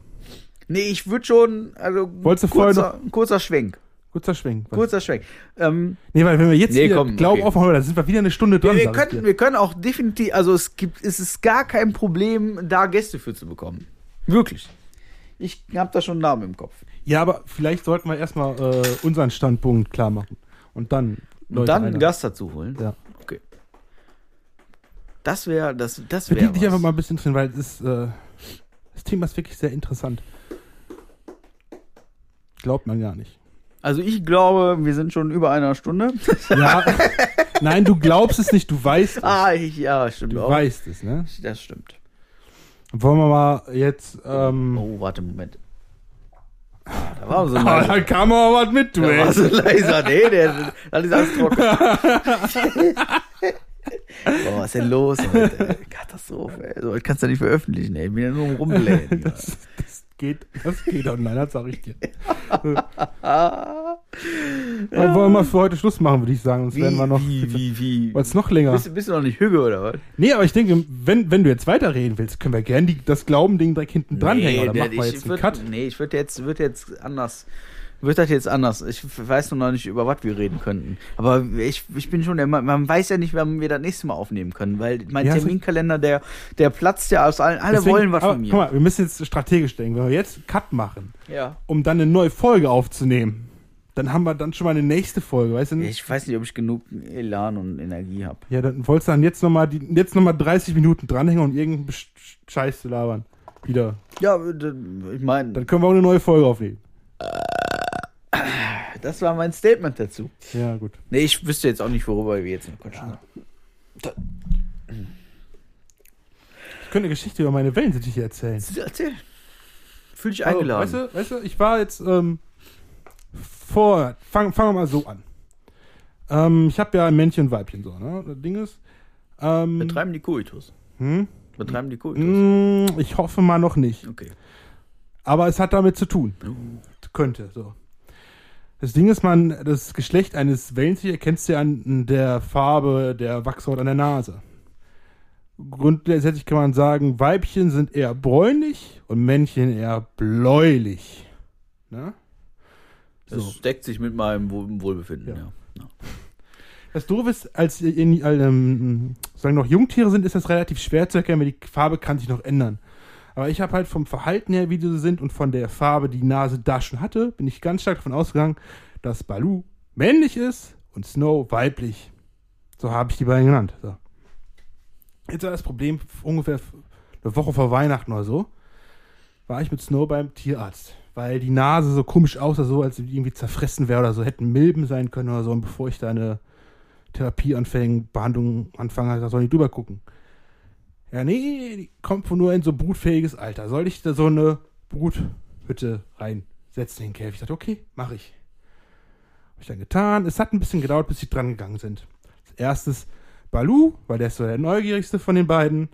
B: Nee, ich würde schon, also
C: Wolltest
B: kurzer, kurzer Schwenk,
C: Kurzer Schwenk.
B: kurzer Schwenk. Ähm,
C: Nee, weil wenn wir jetzt
B: Nee,
C: wieder
B: komm,
C: Glauben
B: okay.
C: aufmachen, dann sind wir wieder eine Stunde
B: wir,
C: dran.
B: wir,
C: sag ich
B: können, wir können auch definitiv, also es gibt, es ist gar kein Problem, da Gäste für zu bekommen. Wirklich. Ich habe da schon einen Namen im Kopf.
C: Ja, aber vielleicht sollten wir erstmal äh, unseren Standpunkt klar machen. Und dann
B: Und dann einen. Gast dazu holen.
C: Ja.
B: Okay. Das wäre, das, das wäre.
C: Verdient dich einfach mal ein bisschen drin, weil es ist, äh, das Thema ist wirklich sehr interessant. Glaubt man gar nicht.
B: Also ich glaube, wir sind schon über einer Stunde.
C: Ja, nein, du glaubst es nicht, du weißt es.
B: ah, ich, ja, stimmt
C: du
B: auch.
C: weißt es, ne?
B: Das stimmt.
C: Wollen wir mal jetzt, ähm,
B: Oh, warte, Moment. Da war so ein
C: Ah,
B: leiser.
C: da kam aber was mit, du,
B: Da war
C: ey.
B: so ein leiser. Nee, der, das ist alles trocken. Boah, was ist denn los heute? Katastrophe, ey. So, das kannst du nicht veröffentlichen, ey. Ich bin ja nur Rumblähen.
C: Das, das geht, das geht online, das sag ich dir.
B: Ah.
C: Aber wollen wir mal für heute Schluss machen, würde ich sagen. Sonst
B: Wie,
C: werden wir noch.
B: wie, wie, wie?
C: Weil es noch länger.
B: Bist, du- bist du noch nicht Hüge oder was?
C: Nee, aber ich denke, wenn, wenn du jetzt weiterreden willst, können wir gerne die, das Glauben-Ding direkt hinten dranhängen. Oder
B: der-
C: machen wir
B: ich
C: jetzt einen
B: würd-
C: Cut?
B: Nee, ich würde jetzt, würd jetzt anders. Wird das jetzt anders? Ich weiß noch nicht, über was wir reden könnten. Aber ich, ich bin schon der man weiß ja nicht, wann wir das nächste Mal aufnehmen können, weil mein
C: Ja,
B: Terminkalender, der, der platzt ja aus allen. Alle
C: Deswegen-
B: wollen was
C: aber,
B: von mir.
C: Guck mal, wir müssen jetzt strategisch denken. Wenn wir jetzt einen Cut machen,
B: ja.
C: um dann eine neue Folge aufzunehmen, dann haben wir dann schon mal eine nächste Folge, weißt du?
B: Ich weiß nicht, ob ich genug Elan und Energie habe.
C: Ja, dann wolltest du dann jetzt nochmal jetzt noch mal 30 Minuten dranhängen und irgendeinen Scheiß zu labern. Wieder.
B: Ja, ich meine,
C: Dann können wir auch eine neue Folge aufnehmen.
B: Das war mein Statement dazu.
C: Ja, gut.
B: Nee, ich wüsste jetzt auch nicht, worüber wir jetzt noch quatschen.
C: Ich könnte eine Geschichte über meine Wellensittiche erzählen.
B: Erzähl. Fühl dich
C: Also,
B: eingeladen.
C: weißt, du, weißt du, ich war jetzt ähm, vor, fangen fang wir mal so an. Ähm, ich habe ja ein Männchen und Weibchen so, ne? Das Ding ist, ähm,
B: Betreiben die Koitus.
C: hm?
B: Betreiben die Koitus.
C: Mm, ich hoffe mal noch nicht.
B: Okay.
C: Aber es hat damit zu tun. Könnte, so. Das Ding ist, man, das Geschlecht eines Wellensittich erkennst du ja an der Farbe der Wachshaut an der Nase. Grundsätzlich kann man sagen, Weibchen sind eher bräunlich und Männchen eher bläulich. Ne?
B: Das
C: So.
B: deckt sich mit meinem Wohl Wohlbefinden,
C: Ja.
B: ja.
C: Das Doofe ist, als in, ähm, sagen noch Jungtiere sind, ist das relativ schwer zu erkennen, weil die Farbe kann sich noch ändern. Aber ich habe halt vom Verhalten her, wie sie sind und von der Farbe, die Nase da schon hatte, bin ich ganz stark davon ausgegangen, dass Baloo männlich ist und Snow weiblich. So habe ich die beiden genannt. So. Jetzt war das Problem, ungefähr eine Woche vor Weihnachten oder so, war ich mit Snow beim Tierarzt. Weil die Nase so komisch aussah, so als sie irgendwie zerfressen wäre oder so, hätten Milben sein können oder so. Und bevor ich da eine Therapie anfange, Behandlung anfange, da soll ich drüber gucken. Ja, nee, die kommt nur in so brutfähiges Alter. Soll ich da so eine Bruthütte reinsetzen in den Käfig? Ich dachte, okay, mache ich. Habe ich dann getan. Es hat ein bisschen gedauert, bis sie dran gegangen sind. Als erstes Balu, weil der ist so der neugierigste von den beiden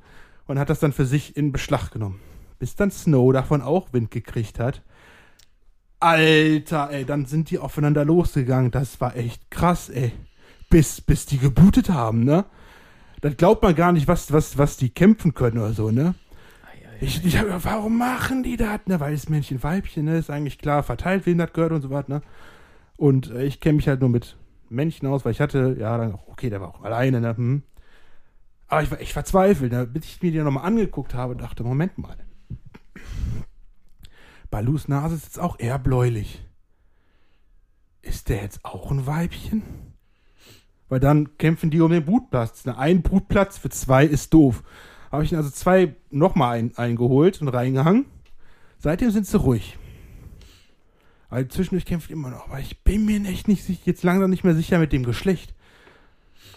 C: und hat das dann für sich in Beschlag genommen. Bis dann Snow davon auch Wind gekriegt hat. Alter, ey, dann sind die aufeinander losgegangen. Das war echt krass, ey. Bis, bis die geblutet haben, ne? Dann glaubt man gar nicht, was, was, was die kämpfen können oder so, ne? Ich, ich hab, warum machen die das, ne? Weil es Männchen, Weibchen, ne? Ist eigentlich klar verteilt, wem das gehört und so was, ne? Und äh, ich kenne mich halt nur mit Männchen aus, weil ich hatte, ja, dann, okay, der war auch alleine, ne? Hm. Aber ich war echt verzweifelt, ne? bis ich mir die nochmal angeguckt habe und dachte, Moment mal. Balus Nase ist jetzt auch eher bläulich. Ist der jetzt auch ein Weibchen? Weil dann kämpfen die um den Brutplatz. Ein Brutplatz für zwei ist doof. Habe ich also zwei nochmal ein, eingeholt und reingehangen. Seitdem sind sie ruhig. Also zwischendurch kämpft immer noch. Aber ich bin mir echt nicht jetzt langsam nicht mehr sicher mit dem Geschlecht.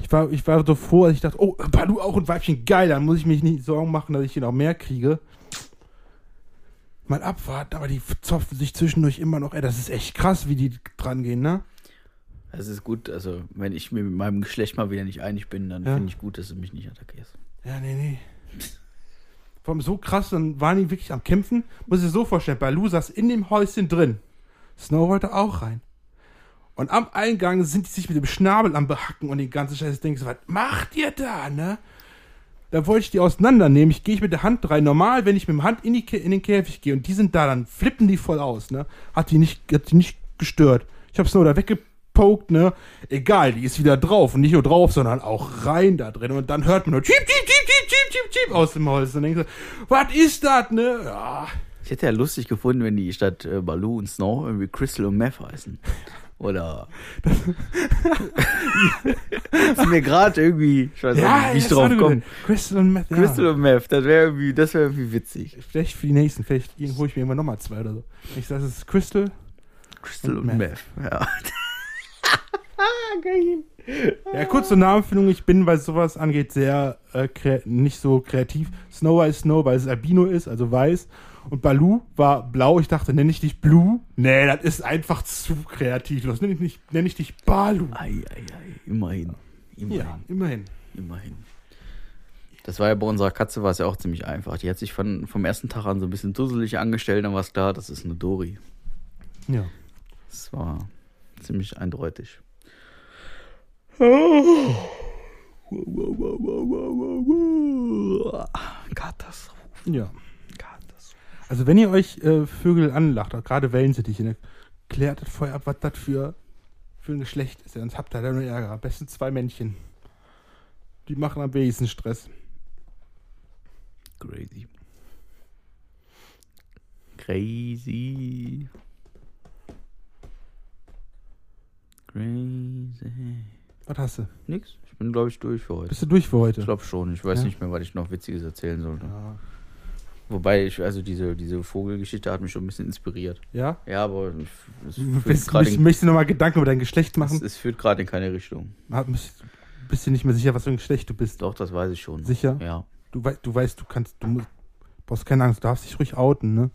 C: Ich war, ich war so froh, dass ich dachte, oh, Balu auch ein Weibchen, geil, dann muss ich mich nicht Sorgen machen, dass ich hier noch mehr kriege. Mal abwarten, aber die zopfen sich zwischendurch immer noch. Ey, das ist echt krass, wie die dran gehen, ne?
B: Es ist gut, also wenn ich mir mit meinem Geschlecht mal wieder nicht einig bin, dann
C: Ja.
B: finde ich gut, dass du mich nicht attackierst.
C: Ja, nee, nee. Vor allem so krass, dann waren die wirklich am Kämpfen. Muss ich so vorstellen, Balu saß in dem Häuschen drin. Snow wollte auch rein. Und am Eingang sind die sich mit dem Schnabel am Behacken und den ganzen Scheiß. Ich denke so, was macht ihr da, ne? Da wollte ich die auseinandernehmen. Ich gehe mit der Hand rein. Normal, wenn ich mit der Hand in, die, in den Käfig gehe und die sind da, dann flippen die voll aus, ne? Hat die nicht, hat die nicht gestört. Ich habe Snow da weggepokt, ne? Egal, die ist wieder drauf. Und nicht nur drauf, sondern auch rein da drin. Und dann hört man nur Cheep, Cheep, Cheep, Cheep, Cheep, Cheep, Cheep aus dem Holz. Und denkst du, was ist das, ne? Ja.
B: Ich hätte ja lustig gefunden, wenn die statt äh, Baloo und Snow irgendwie Crystal und Meth heißen. Oder. ist mir gerade irgendwie. Ich weiß auch nicht, wie ich
C: das
B: drauf komme.
C: Crystal und Meth. Ja.
B: Crystal und Meth, das wäre irgendwie, das wäre irgendwie witzig.
C: Vielleicht für die nächsten, vielleicht hole ich mir immer nochmal zwei oder so. Ich sage, es ist Crystal.
B: Crystal
C: Und
B: und,
C: Meth.
B: Meth. Ja.
C: Ja, kurz zur Namenfindung. Ich bin, was sowas angeht, sehr äh, nicht so kreativ. Snow ist Snow, weil es Albino ist, also weiß. Und Balu war blau. Ich dachte, nenne ich dich Blue? Nee, das ist einfach zu kreativ. Los, nenne ich, nicht- nenn ich dich Balu.
B: Ei, ei, ei. Immerhin. Immerhin.
C: Ja, immerhin.
B: Immerhin. Das war ja bei unserer Katze war es ja auch ziemlich einfach. Die hat sich von, vom ersten Tag an so ein bisschen dusselig angestellt, dann war es klar, das ist eine Dori.
C: Ja.
B: Das war ziemlich eindeutig. Katastrophe.
C: Ja.
B: Katastrophe.
C: Also wenn ihr euch äh, Vögel anlacht, gerade Wellensittiche, ne, klärt das vorher ab, was das für, für ein Geschlecht ist. Sonst habt ihr da nur Ärger. Am besten zwei Männchen. Die machen am wenigsten Stress.
B: Crazy. Crazy. Crazy.
C: Was hast du?
B: Nix. Ich bin, glaube ich, durch für heute.
C: Bist du durch für heute?
B: Ich glaube schon. Ich weiß
C: Ja.
B: nicht mehr, was ich noch Witziges erzählen sollte.
C: ja.
B: Wobei ich, also diese, diese Vogelgeschichte hat mich schon ein bisschen inspiriert.
C: ja?
B: Ja, aber es, es
C: bist,
B: gerade
C: bist,
B: in,
C: möchtest du nochmal Gedanken über dein Geschlecht
B: es,
C: machen?
B: es führt gerade in keine Richtung.
C: Ah, Bist, bist du nicht mehr sicher, was für ein Geschlecht du bist?
B: Doch, das weiß ich schon.
C: Sicher?
B: Ja.
C: Du, wei du weißt, du kannst, du musst, brauchst keine Angst, du darfst dich ruhig outen, ne?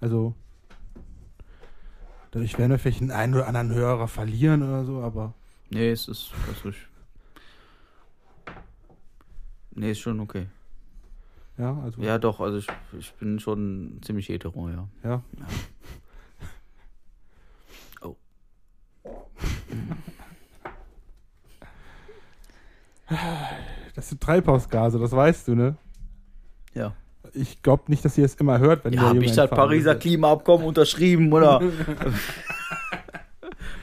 C: Also, dadurch werden wir vielleicht einen, einen oder anderen Hörer verlieren oder so, aber
B: Nee, es ist, das ist. Nee, ist schon okay.
C: ja, also,
B: Ja, doch, also ich, ich bin schon ziemlich hetero, ja.
C: ja.
B: Oh.
C: Das sind Treibhausgase, das weißt du, ne?
B: Ja.
C: Ich glaube nicht, dass ihr es immer hört, wenn
B: Ja,
C: der
B: hab ich das Pariser. Klimaabkommen unterschrieben, oder?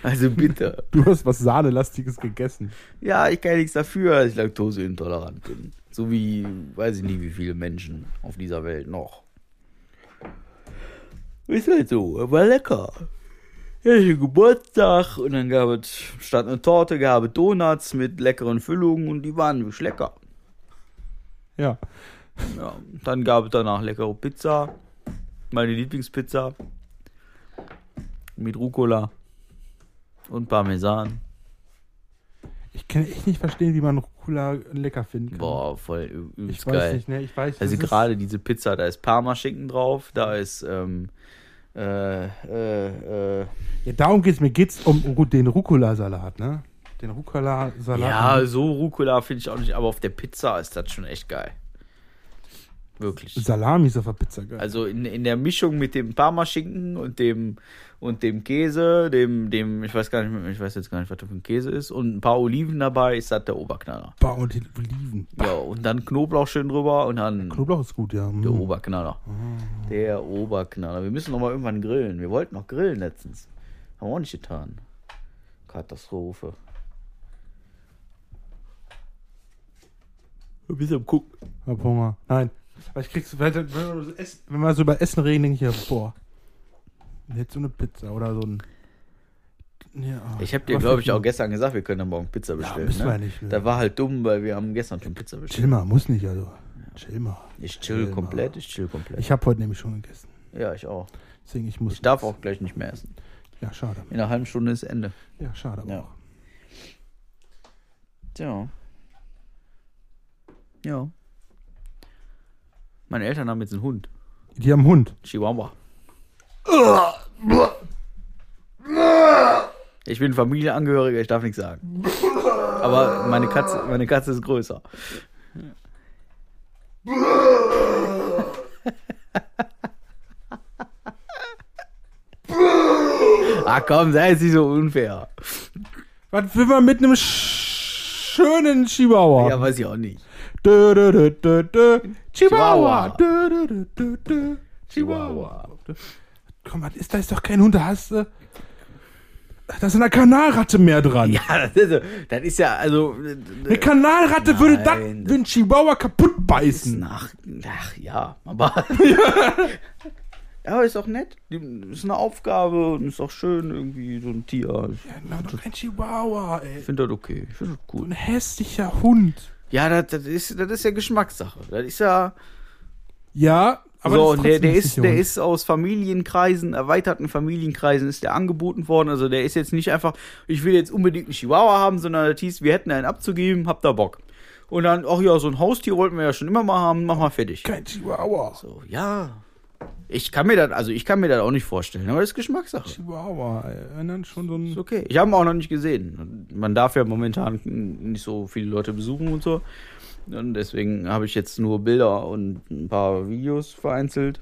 B: also bitte.
C: Du hast was Sahnelastiges gegessen.
B: Ja, ich kann ja nichts dafür, dass ich laktoseintolerant bin. So wie, weiß ich nicht, wie viele Menschen auf dieser Welt noch. Ist halt so, war lecker. Ja, Geburtstag und dann gab es, statt eine Torte, gab es Donuts mit leckeren Füllungen und die waren wirklich lecker.
C: Ja.
B: Ja, dann gab es danach leckere Pizza. Meine Lieblingspizza. Mit Rucola und Parmesan.
C: Ich kann echt nicht verstehen, wie man Rucola lecker finden kann.
B: Boah, voll übelst
C: ich weiß
B: geil.
C: nicht, ne? Ich weiß,
B: Also
C: das ist-
B: gerade diese Pizza, da ist Parmaschinken drauf, da ist ähm, äh, äh, äh,
C: Ja, darum geht's mir. Geht's um den Rucola-Salat, ne? Den Rucola-Salat.
B: ja, so Rucola finde ich auch nicht, aber auf der Pizza ist das schon echt geil. Wirklich.
C: Salami ist auf der Pizza geil.
B: Also in, in der Mischung mit dem Parmaschinken und dem und dem Käse, dem dem ich weiß gar nicht, ich weiß jetzt gar nicht, was das für ein Käse ist und ein paar Oliven dabei, ist das der Oberknaller.
C: Und die Oliven. Bah,
B: Ja, und dann Knoblauch schön drüber und dann
C: Knoblauch ist gut, ja.
B: der
C: Mm.
B: Oberknaller. Der Oberknaller. Wir müssen noch mal irgendwann grillen. Wir wollten noch grillen letztens. Haben wir auch nicht getan. Katastrophe. Wir müssen am gucken.
C: Hab Hunger. Nein. Aber ich krieg's, wenn, wenn, wir so über Essen reden, denke ich ja, boah. Jetzt so eine Pizza oder so ein. Ja,
B: Ich habe dir, glaube ich, auch gestern gesagt, wir können dann morgen Pizza bestellen.
C: müssen
B: ne?
C: wir nicht, ne?
B: Da war halt dumm, weil wir haben gestern schon Pizza
C: Chill
B: bestellt.
C: mal, muss nicht, also. Chill mal.
B: Ich chill
C: Chill
B: komplett,
C: mal.
B: ich chill komplett.
C: Ich habe heute nämlich schon gegessen.
B: ja, ich auch.
C: Deswegen, ich muss.
B: Ich darf auch gleich nicht mehr essen.
C: Ja, schade.
B: In einer halben Stunde ist Ende.
C: Ja, schade.
B: Ja.
C: auch.
B: Tja. Ja. Meine Eltern haben jetzt einen Hund.
C: Die haben einen Hund.
B: Chihuahua. Ich bin Familienangehöriger, ich darf nichts sagen. Aber meine Katze, meine Katze ist größer. Ach komm, sei jetzt nicht so unfair.
C: Was will man mit einem sch schönen Chihuahua?
B: Ja, weiß ich auch nicht.
C: Dö, dö, dö. Chihuahua.
B: Chihuahua. Chihuahua.
C: Komm, was ist da? Ist doch kein Hund, da hast du. Da ist eine Kanalratte mehr dran.
B: Ja, das ist, das ist ja, also.
C: Eine Kanalratte würde
B: Nein.
C: wie ein Chihuahua kaputt beißen.
B: Ach, ach ja, aber. ja, ist auch nett. Ist eine Aufgabe und ist auch schön, irgendwie so ein Tier. Ich
C: Ja, na, doch kein Chihuahua, ey.
B: finde das okay. Ich finde das gut.
C: ein hässlicher Hund.
B: Ja, das, das, ist, das ist ja Geschmackssache. Das ist ja.
C: Ja, aber
B: so,
C: das
B: und der, der, ist, der ist aus Familienkreisen, erweiterten Familienkreisen, ist der angeboten worden. Also der ist jetzt nicht einfach, ich will jetzt unbedingt einen Chihuahua haben, sondern das hieß, wir hätten einen abzugeben, habt da Bock. Und dann, ach ja, so ein Haustier wollten wir ja schon immer mal haben, mach mal fertig.
C: kein Chihuahua.
B: So, ja. Ich kann mir das, also ich kann mir das auch nicht vorstellen, aber das ist Geschmackssache.
C: Chihuahua. Wenn dann schon so
B: Ist
C: ein.
B: okay. Ich habe ihn auch noch nicht gesehen. Man darf ja momentan nicht so viele Leute besuchen und so. Und deswegen habe ich jetzt nur Bilder und ein paar Videos vereinzelt.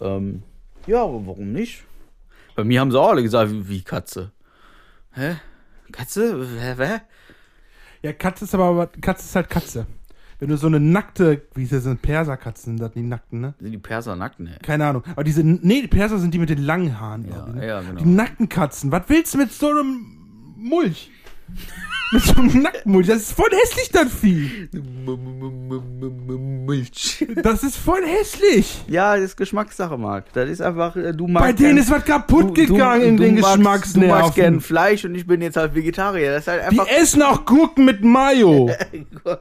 B: Ähm, ja, aber warum nicht? Bei mir haben sie auch alle gesagt, wie, wie Katze. Hä? Katze? Hä? Hä?
C: Ja, Katze ist aber, Katze ist halt Katze. Wenn du so eine nackte, wie ist das, sind Perserkatzen, sind das die nackten, ne?
B: Sind die Perser nackt? Ne?
C: Keine Ahnung. Aber diese, nee, die Perser sind die mit den langen Haaren,
B: Ja,
C: ich, ne?
B: ja, genau.
C: Die nackten Katzen. Was willst du mit so einem Mulch? Mit so einem Nacktmulch. Das ist voll hässlich, das Vieh.
B: Milch.
C: Das ist voll hässlich.
B: Ja, das ist Geschmackssache, Marc. Das ist einfach, äh, du magst.
C: Bei denen
B: gern-
C: ist was kaputt gegangen in den
B: magst, Du magst gern
C: Geschmacksnerven.
B: Fleisch und ich bin jetzt halt Vegetarier. Das ist halt
C: Die
B: einfach.
C: essen auch Gurken mit Mayo.
B: Gur-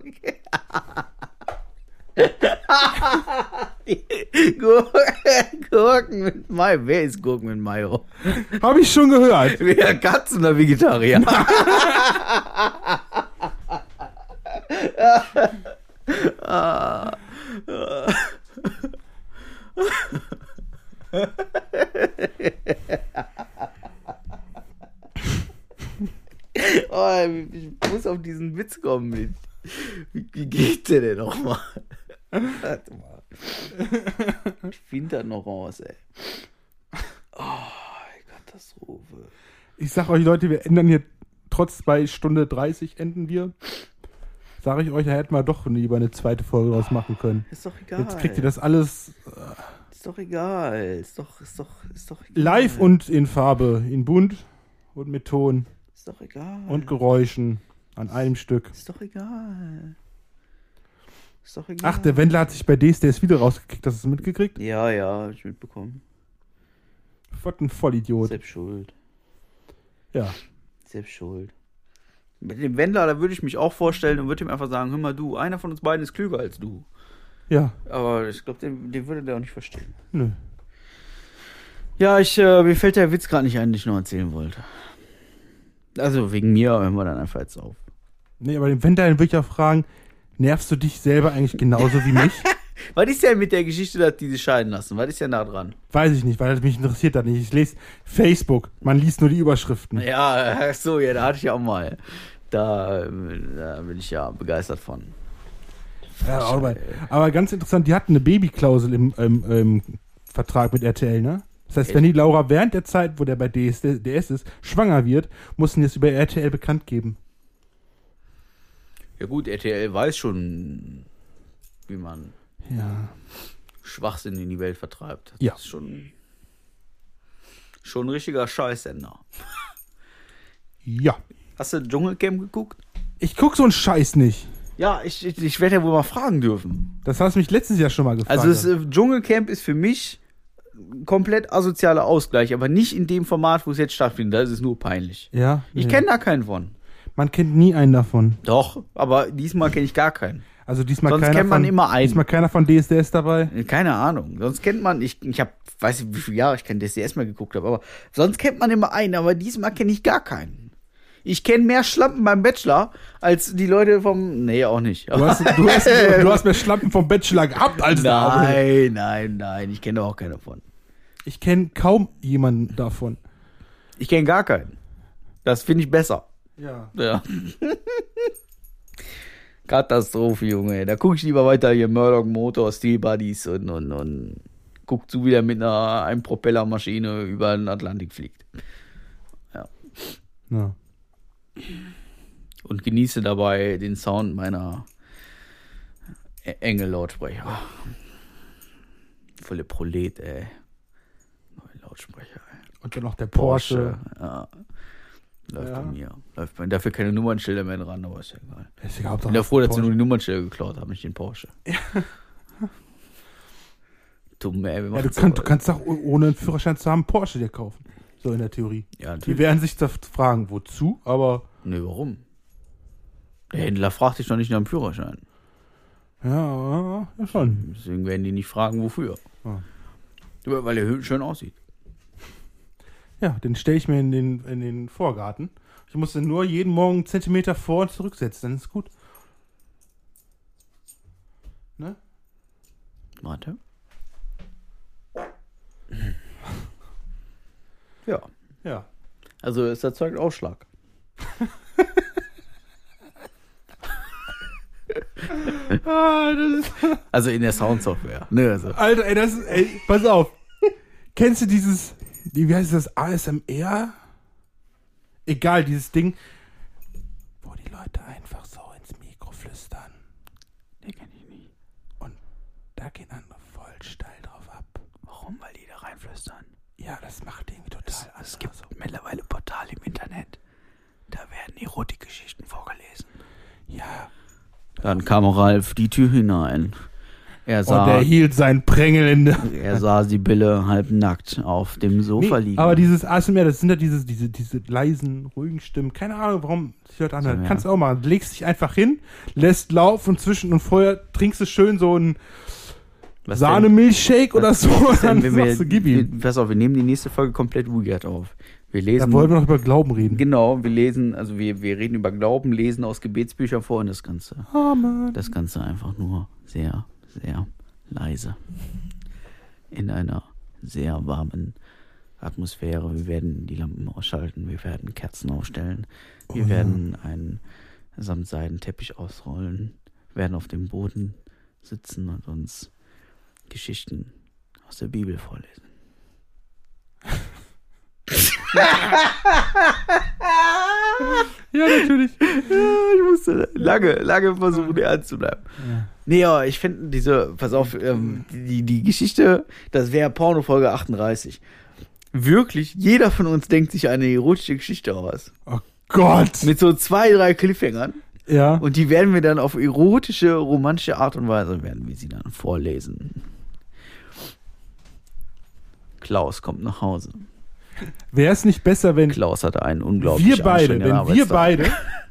B: Gurken mit Mayo. Wer ist Gurken mit Mayo?
C: Habe ich schon gehört.
B: Wer Katzen oder Vegetarier? oh, ich muss auf diesen Witz kommen. Wie geht der denn nochmal? Warte mal. Ich finde das noch raus, ey. Oh, Katastrophe.
C: Ich sag euch, Leute, wir ändern hier trotz bei Stunde 30 enden wir. Sag ich euch, da hätten wir doch lieber eine zweite Folge draus machen können.
B: Ist doch egal.
C: Jetzt kriegt ihr das alles
B: Ist doch egal. Ist doch, ist doch, ist doch egal.
C: live und in Farbe, in bunt und mit Ton
B: Ist doch egal.
C: und Geräuschen an einem Stück.
B: Ist doch egal. Ist doch egal.
C: Ach, der Wendler hat sich bei DSDS wieder rausgekickt. Hast du es mitgekriegt?
B: Ja, ja, hab ich mitbekommen.
C: Was ein Vollidiot.
B: Selbst schuld.
C: Ja.
B: Selbst schuld. Mit dem Wendler, da würde ich mich auch vorstellen und würde ihm einfach sagen, hör mal du, einer von uns beiden ist klüger als du.
C: Ja.
B: Aber ich glaube, den, den würde der auch nicht verstehen.
C: Nö.
B: Ja, ich, äh, mir fällt der Witz gerade nicht ein, den ich noch erzählen wollte. Also wegen mir hören wir dann einfach jetzt auf.
C: Nee, aber wenn dann würde ich auch fragen, nervst du dich selber eigentlich genauso wie mich?
B: Was ist denn mit der Geschichte, dass die sich scheiden lassen? Was ist denn da dran?
C: Weiß ich nicht, weil das mich interessiert hat nicht. Ich lese Facebook, man liest nur die Überschriften.
B: Ja, so, ja, da hatte ich ja auch mal. Da, da bin ich ja begeistert von.
C: Ja, dabei. aber ganz interessant, die hatten eine Babyklausel im, im, im Vertrag mit RTL, ne? Das heißt, wenn die Laura während der Zeit, wo der bei DSDS ist, schwanger wird, mussten die es über RTL bekannt geben.
B: Ja gut, RTL weiß schon, wie man
C: Ja.
B: Schwachsinn in die Welt vertreibt. Das
C: Ja.
B: ist schon, schon ein richtiger Scheißsender.
C: Ja.
B: Hast du Dschungelcamp geguckt?
C: Ich guck so einen Scheiß nicht.
B: Ja, ich, ich, ich werde ja wohl mal fragen dürfen.
C: Das hast du mich letztes Jahr schon mal gefragt.
B: Also das äh, Dschungelcamp ist für mich ein komplett asozialer Ausgleich, aber nicht in dem Format, wo es jetzt stattfindet. Da ist es nur peinlich.
C: ja.
B: Ich
C: nee.
B: kenne da keinen von.
C: Man kennt nie einen davon.
B: Doch, aber diesmal kenne ich gar keinen.
C: Also diesmal
B: Sonst
C: keiner
B: kennt man
C: von,
B: immer einen.
C: Diesmal keiner von DSDS dabei.
B: Keine Ahnung. Sonst kennt man, ich, ich habe, weiß nicht, wie viele Jahre ich kein DSDS mal geguckt habe, aber sonst kennt man immer einen, aber diesmal kenne ich gar keinen. Ich kenne mehr Schlampen beim Bachelor als die Leute vom. Nee, auch nicht.
C: Du hast, du hast, du hast mehr Schlampen vom Bachelor gehabt als andere.
B: nein, nein, nein. Ich kenne auch keinen davon.
C: Ich kenne kaum jemanden davon.
B: Ich kenne gar keinen. Das finde ich besser.
C: Ja.
B: Ja. Katastrophe, Junge. Da gucke ich lieber weiter hier Murdoch Motor, Steel Buddies und, und, und guck zu, wie der mit einer Einpropellermaschine über den Atlantik fliegt.
C: ja.
B: Und genieße dabei den Sound meiner E- Engel-Lautsprecher. Volle Prolet, ey. Neue Lautsprecher, ey.
C: Und dann noch der Porsche.
B: Ja. Läuft
C: Ja.
B: bei mir. Läuft bei mir. Dafür keine Nummernschilder mehr dran, aber ist ja egal.
C: Ist egal,
B: Ich bin ja
C: doch
B: froh, dass sie nur die Nummernschilder geklaut haben, nicht den Porsche. Dumm, ey.
C: Ja, du,
B: aber?
C: du kannst auch oh- ohne einen Führerschein zu haben Porsche dir kaufen. So in der Theorie.
B: Ja,
C: Die werden sich da fragen, wozu, aber
B: Nee, warum? Der Händler fragt dich doch nicht nach dem Führerschein.
C: ja, ja schon.
B: Deswegen werden die nicht fragen, wofür.
C: Ja.
B: Ja, Weil er schön aussieht.
C: Ja, den stelle ich mir in den, in den Vorgarten. Ich muss den nur jeden Morgen einen Zentimeter vor und zurücksetzen, dann ist gut. Ne?
B: Warte. Ja.
C: Ja.
B: Also es erzeugt Ausschlag.
C: Ah, das ist,
B: Also in der Soundsoftware. Ne, also.
C: Alter, ey, das ist, ey, pass auf. Kennst du dieses, die, wie heißt das, ASMR? Egal, dieses Ding, wo die Leute einfach so ins Mikro flüstern.
B: Den kenn ich nicht.
C: Und da gehen andere voll steil drauf ab.
B: Warum? Weil die da reinflüstern.
C: Ja, das macht irgendwie total
B: Es,
C: anders.
B: es gibt mittlerweile Portale im Internet. Da werden Erotikgeschichten vorgelesen.
C: Ja.
B: Dann kam Ralf die Tür hinein. Er
C: Und
B: sah,
C: er hielt sein Prängel in der.
B: er sah Sibylle halb nackt auf dem Sofa
C: Nee,
B: liegen.
C: aber dieses ASMR, das sind ja diese, diese, diese leisen, ruhigen Stimmen. Keine Ahnung, warum sich hört an.
B: So, ja.
C: Kannst du auch machen. Legst dich einfach hin, lässt laufen und zwischen und vorher trinkst du schön so einen Sahnemilchshake oder so. Und dann
B: denn,
C: sagst du, gib
B: wir,
C: ihm.
B: pass auf, wir nehmen die nächste Folge komplett weird auf. Wir
C: Da
B: lesen.
C: wollen wir noch über Glauben reden.
B: Genau, wir lesen, also wir, wir reden über Glauben, lesen aus Gebetsbüchern vor und das Ganze.
C: Amen.
B: Das Ganze einfach nur sehr, sehr leise. In einer sehr warmen Atmosphäre. Wir werden die Lampen ausschalten, wir werden Kerzen aufstellen, wir
C: Oh ja.
B: werden einen Samtseiden-Teppich ausrollen, werden auf dem Boden sitzen und uns Geschichten aus der Bibel vorlesen.
C: Ja, natürlich.
B: ich musste lange, lange versuchen, ernst zu bleiben. Nee, aber ich finde diese, pass auf, ähm, die, die Geschichte, das wäre Porno-Folge 38. Wirklich, jeder von uns denkt sich eine erotische Geschichte aus.
C: Oh Gott.
B: Mit so zwei, drei Cliffhangern.
C: Ja.
B: Und die werden wir dann auf erotische, romantische Art und Weise, werden wir sie dann vorlesen. Klaus kommt nach Hause.
C: Wäre es nicht besser, wenn
B: Klaus hatte einen unglaublich
C: wir beide, wenn wir beide.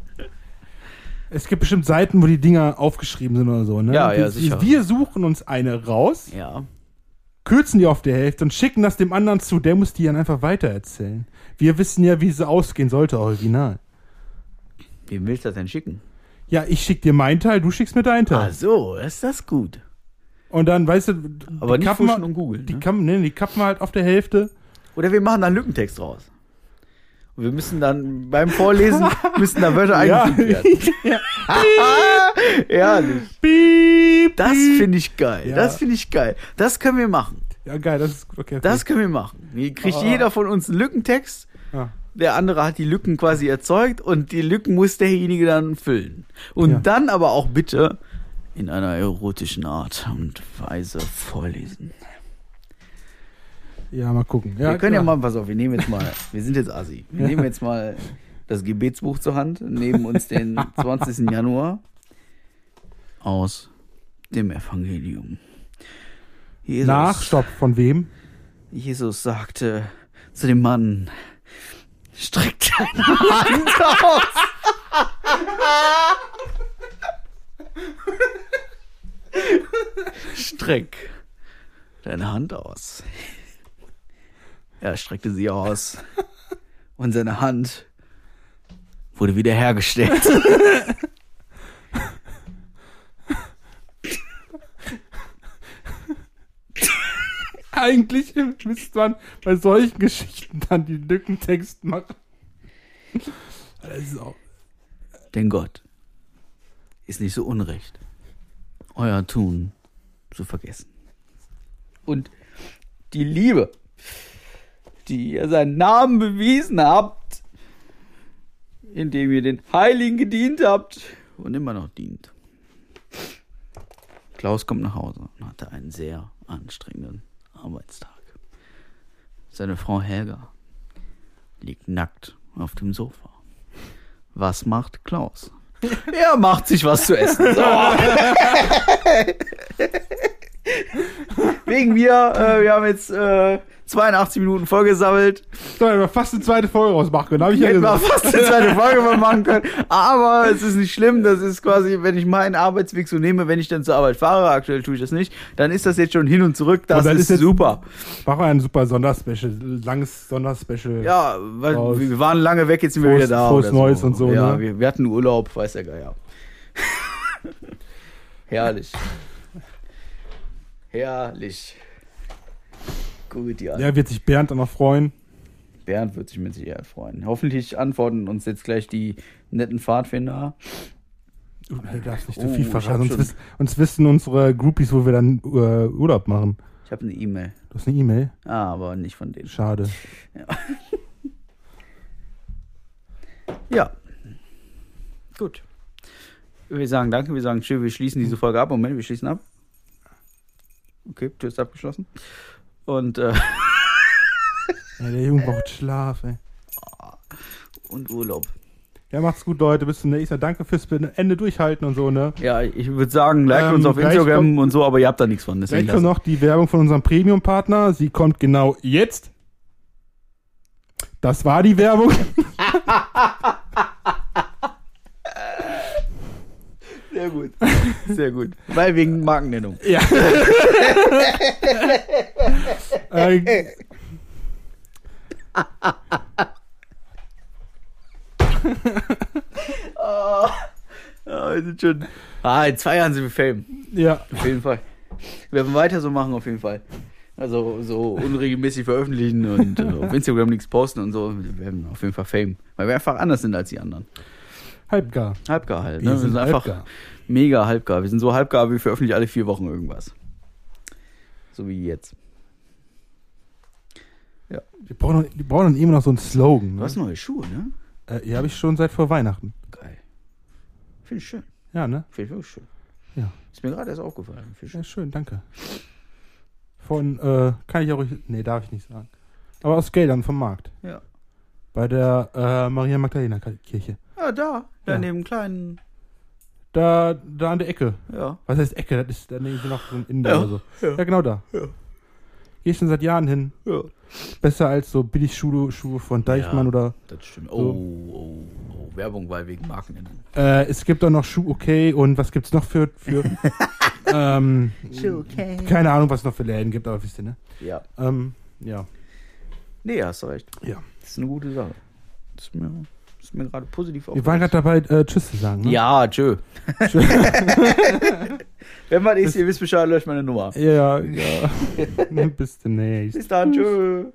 C: Es gibt bestimmt Seiten, wo die Dinger aufgeschrieben sind oder so, ne?
B: Ja, ja,
C: wir,
B: sicher.
C: Wir suchen uns eine raus,
B: Ja.
C: kürzen die auf der Hälfte und schicken das dem anderen zu. Der muss die dann einfach weitererzählen. Wir wissen ja, wie sie ausgehen sollte, original.
B: Wem willst du das denn schicken?
C: Ja, ich schick dir meinen Teil, du schickst mir deinen Teil.
B: Ah, so, ist das gut.
C: Und dann, weißt du,
B: Aber
C: die
B: nicht
C: kappen wir-
B: und googeln.
C: Die,
B: Ne?
C: kappen, nee, die kappen wir halt auf der Hälfte.
B: Oder wir machen da einen Lückentext raus. Wir müssen dann beim Vorlesen, müssen da Wörter eingefügt werden. Ehrlich.
C: Piep,
B: Das finde ich geil.
C: Ja.
B: Das finde ich geil. Das können wir machen.
C: Ja, geil, das ist gut. Okay, okay.
B: Das können wir machen. Hier kriegt
C: Oh.
B: jeder von uns einen Lückentext.
C: Ja.
B: Der andere hat die Lücken quasi erzeugt und die Lücken muss derjenige dann füllen. Und
C: Ja.
B: dann aber auch bitte in einer erotischen Art und Weise vorlesen.
C: Ja, mal gucken. Ja,
B: wir können ja
C: klar.
B: mal, pass auf, wir nehmen jetzt mal, wir sind jetzt assi. Wir nehmen jetzt mal das Gebetsbuch zur Hand, nehmen uns den 20. Januar aus dem Evangelium. Jesus,
C: Nach, stopp, von wem?
B: Jesus sagte zu dem Mann, streck deine Hand aus. Streck deine Hand aus. Er streckte sie aus und seine Hand wurde wiederhergestellt.
C: Eigentlich müsste man bei solchen Geschichten dann die Lückentext machen. Auch,
B: Denn Gott ist nicht so unrecht, euer Tun zu vergessen. Und die Liebe, die ihr seinen Namen bewiesen habt, indem ihr den Heiligen gedient habt und immer noch dient. Klaus kommt nach Hause und hatte einen sehr anstrengenden Arbeitstag. Seine Frau Helga liegt nackt auf dem Sofa. Was macht Klaus? Er macht sich was zu essen. So. Wegen mir, äh, wir haben jetzt äh, 82 Minuten vollgesammelt.
C: so, wir fast eine zweite Folge rausmachen können. Hab ich ja
B: Hätten wir
C: gesagt.
B: fast eine zweite Folge machen können. Aber es ist nicht schlimm. Das ist quasi, wenn ich meinen Arbeitsweg so nehme, wenn ich dann zur Arbeit fahre, aktuell tue ich das nicht, dann ist das jetzt schon hin und zurück. Das
C: Und
B: ist,
C: ist
B: super.
C: Machen wir ein super Sonderspecial, langes Sonderspecial.
B: Ja, weil
C: Raus.
B: wir waren lange weg, jetzt sind wir
C: Frohes-
B: wieder da.
C: frohes Neues und so,
B: Ja,
C: ne?
B: wir, wir hatten Urlaub, weiß der Geier. Herrlich. Herrlich. Gut, ja.
C: Ja, wird sich Bernd dann noch freuen.
B: Bernd wird sich mit Sicherheit freuen. Hoffentlich antworten uns jetzt gleich die netten Pfadfinder.
C: Du darfst nicht zu
B: Oh,
C: viel verraten,
B: schon-
C: wiss, sonst wissen unsere Groupies, wo wir dann äh, Urlaub machen.
B: Ich habe eine E-Mail.
C: Du hast eine E-Mail?
B: Ah, aber nicht von denen.
C: Schade.
B: Ja. Gut. Wir sagen danke, wir sagen tschüss, wir schließen diese Folge ab. Moment, wir schließen ab. Okay, Tür ist abgeschlossen. Und, äh,
C: Ja, der Junge braucht Schlaf, ey.
B: und Urlaub.
C: Ja, macht's gut, Leute. Bis zum nächsten Mal. Danke fürs Ende durchhalten und so, ne?
B: Ja, ich würde sagen, like
C: Ähm,
B: uns auf Instagram
C: kommt-
B: und so, aber ihr habt da nichts von. Deswegen
C: Gleich kommt
B: lassen-
C: noch die Werbung von unserem Premium-Partner. Sie kommt genau jetzt. Das war die Werbung.
B: Sehr gut. Sehr gut. Weil wegen Markennennung.
C: Ja. äh,
B: Ja, wir sind schon. Ah, in zwei Jahren sind wir Fame.
C: ja.
B: Auf jeden Fall. Wir werden weiter so machen, auf jeden Fall. Also so unregelmäßig veröffentlichen und äh, auf Instagram nichts posten und so. Wir werden auf jeden Fall Fame. Weil wir einfach anders sind als die anderen.
C: Halbgar.
B: Halbgar halt.
C: Wir
B: Ne? Wir
C: sind
B: sind einfach
C: halbgar.
B: Mega halbgar. Wir sind so halbgar, wir veröffentlichen alle vier Wochen irgendwas. So wie jetzt.
C: Wir brauchen, noch, wir brauchen dann immer noch so einen Slogan.
B: Du
C: Ne?
B: hast neue Schuhe, ne?
C: Äh, die habe ich schon seit vor Weihnachten.
B: Geil. Finde ich schön.
C: Ja, ne?
B: Finde ich wirklich schön.
C: Ja.
B: Ist mir gerade erst aufgefallen. Finde ich
C: Ja,
B: schön.
C: schön, danke. Von, äh, kann ich auch, nee, darf ich nicht sagen. Aber aus Geldern vom Markt.
B: Ja.
C: Bei der äh, Maria Magdalena Kirche.
B: Ah, da. Da
C: Ja.
B: neben dem kleinen.
C: Da, da an der Ecke.
B: Ja.
C: Was heißt Ecke? Das ist daneben noch so ein Inder
B: Ja,
C: oder so.
B: ja.
C: Ja, genau da.
B: Ja.
C: Gehe ich schon seit Jahren hin.
B: Ja.
C: Besser als so Billigschuhe Schuhe von Deichmann
B: Ja.
C: oder.
B: Das stimmt.
C: So.
B: Oh, oh, oh. Werbung, weil wegen Markennennung.
C: Äh, es gibt auch noch Schuh okay und was gibt's noch für. für ähm,
B: okay.
C: keine Ahnung, was es noch für Läden gibt, aber wisst ihr, ne?
B: Ja.
C: Ähm, ja.
B: Nee, hast du recht.
C: Ja.
B: Das ist eine gute Sache. Das ist mir ist mir gerade positiv
C: Wir waren gerade dabei, äh, Tschüss zu sagen. Ne?
B: Ja, tschö. Wenn man ist, ihr wisst Bescheid, löscht meine Nummer.
C: Ja, ja. Bis demnächst.
B: Bis dann, tschö.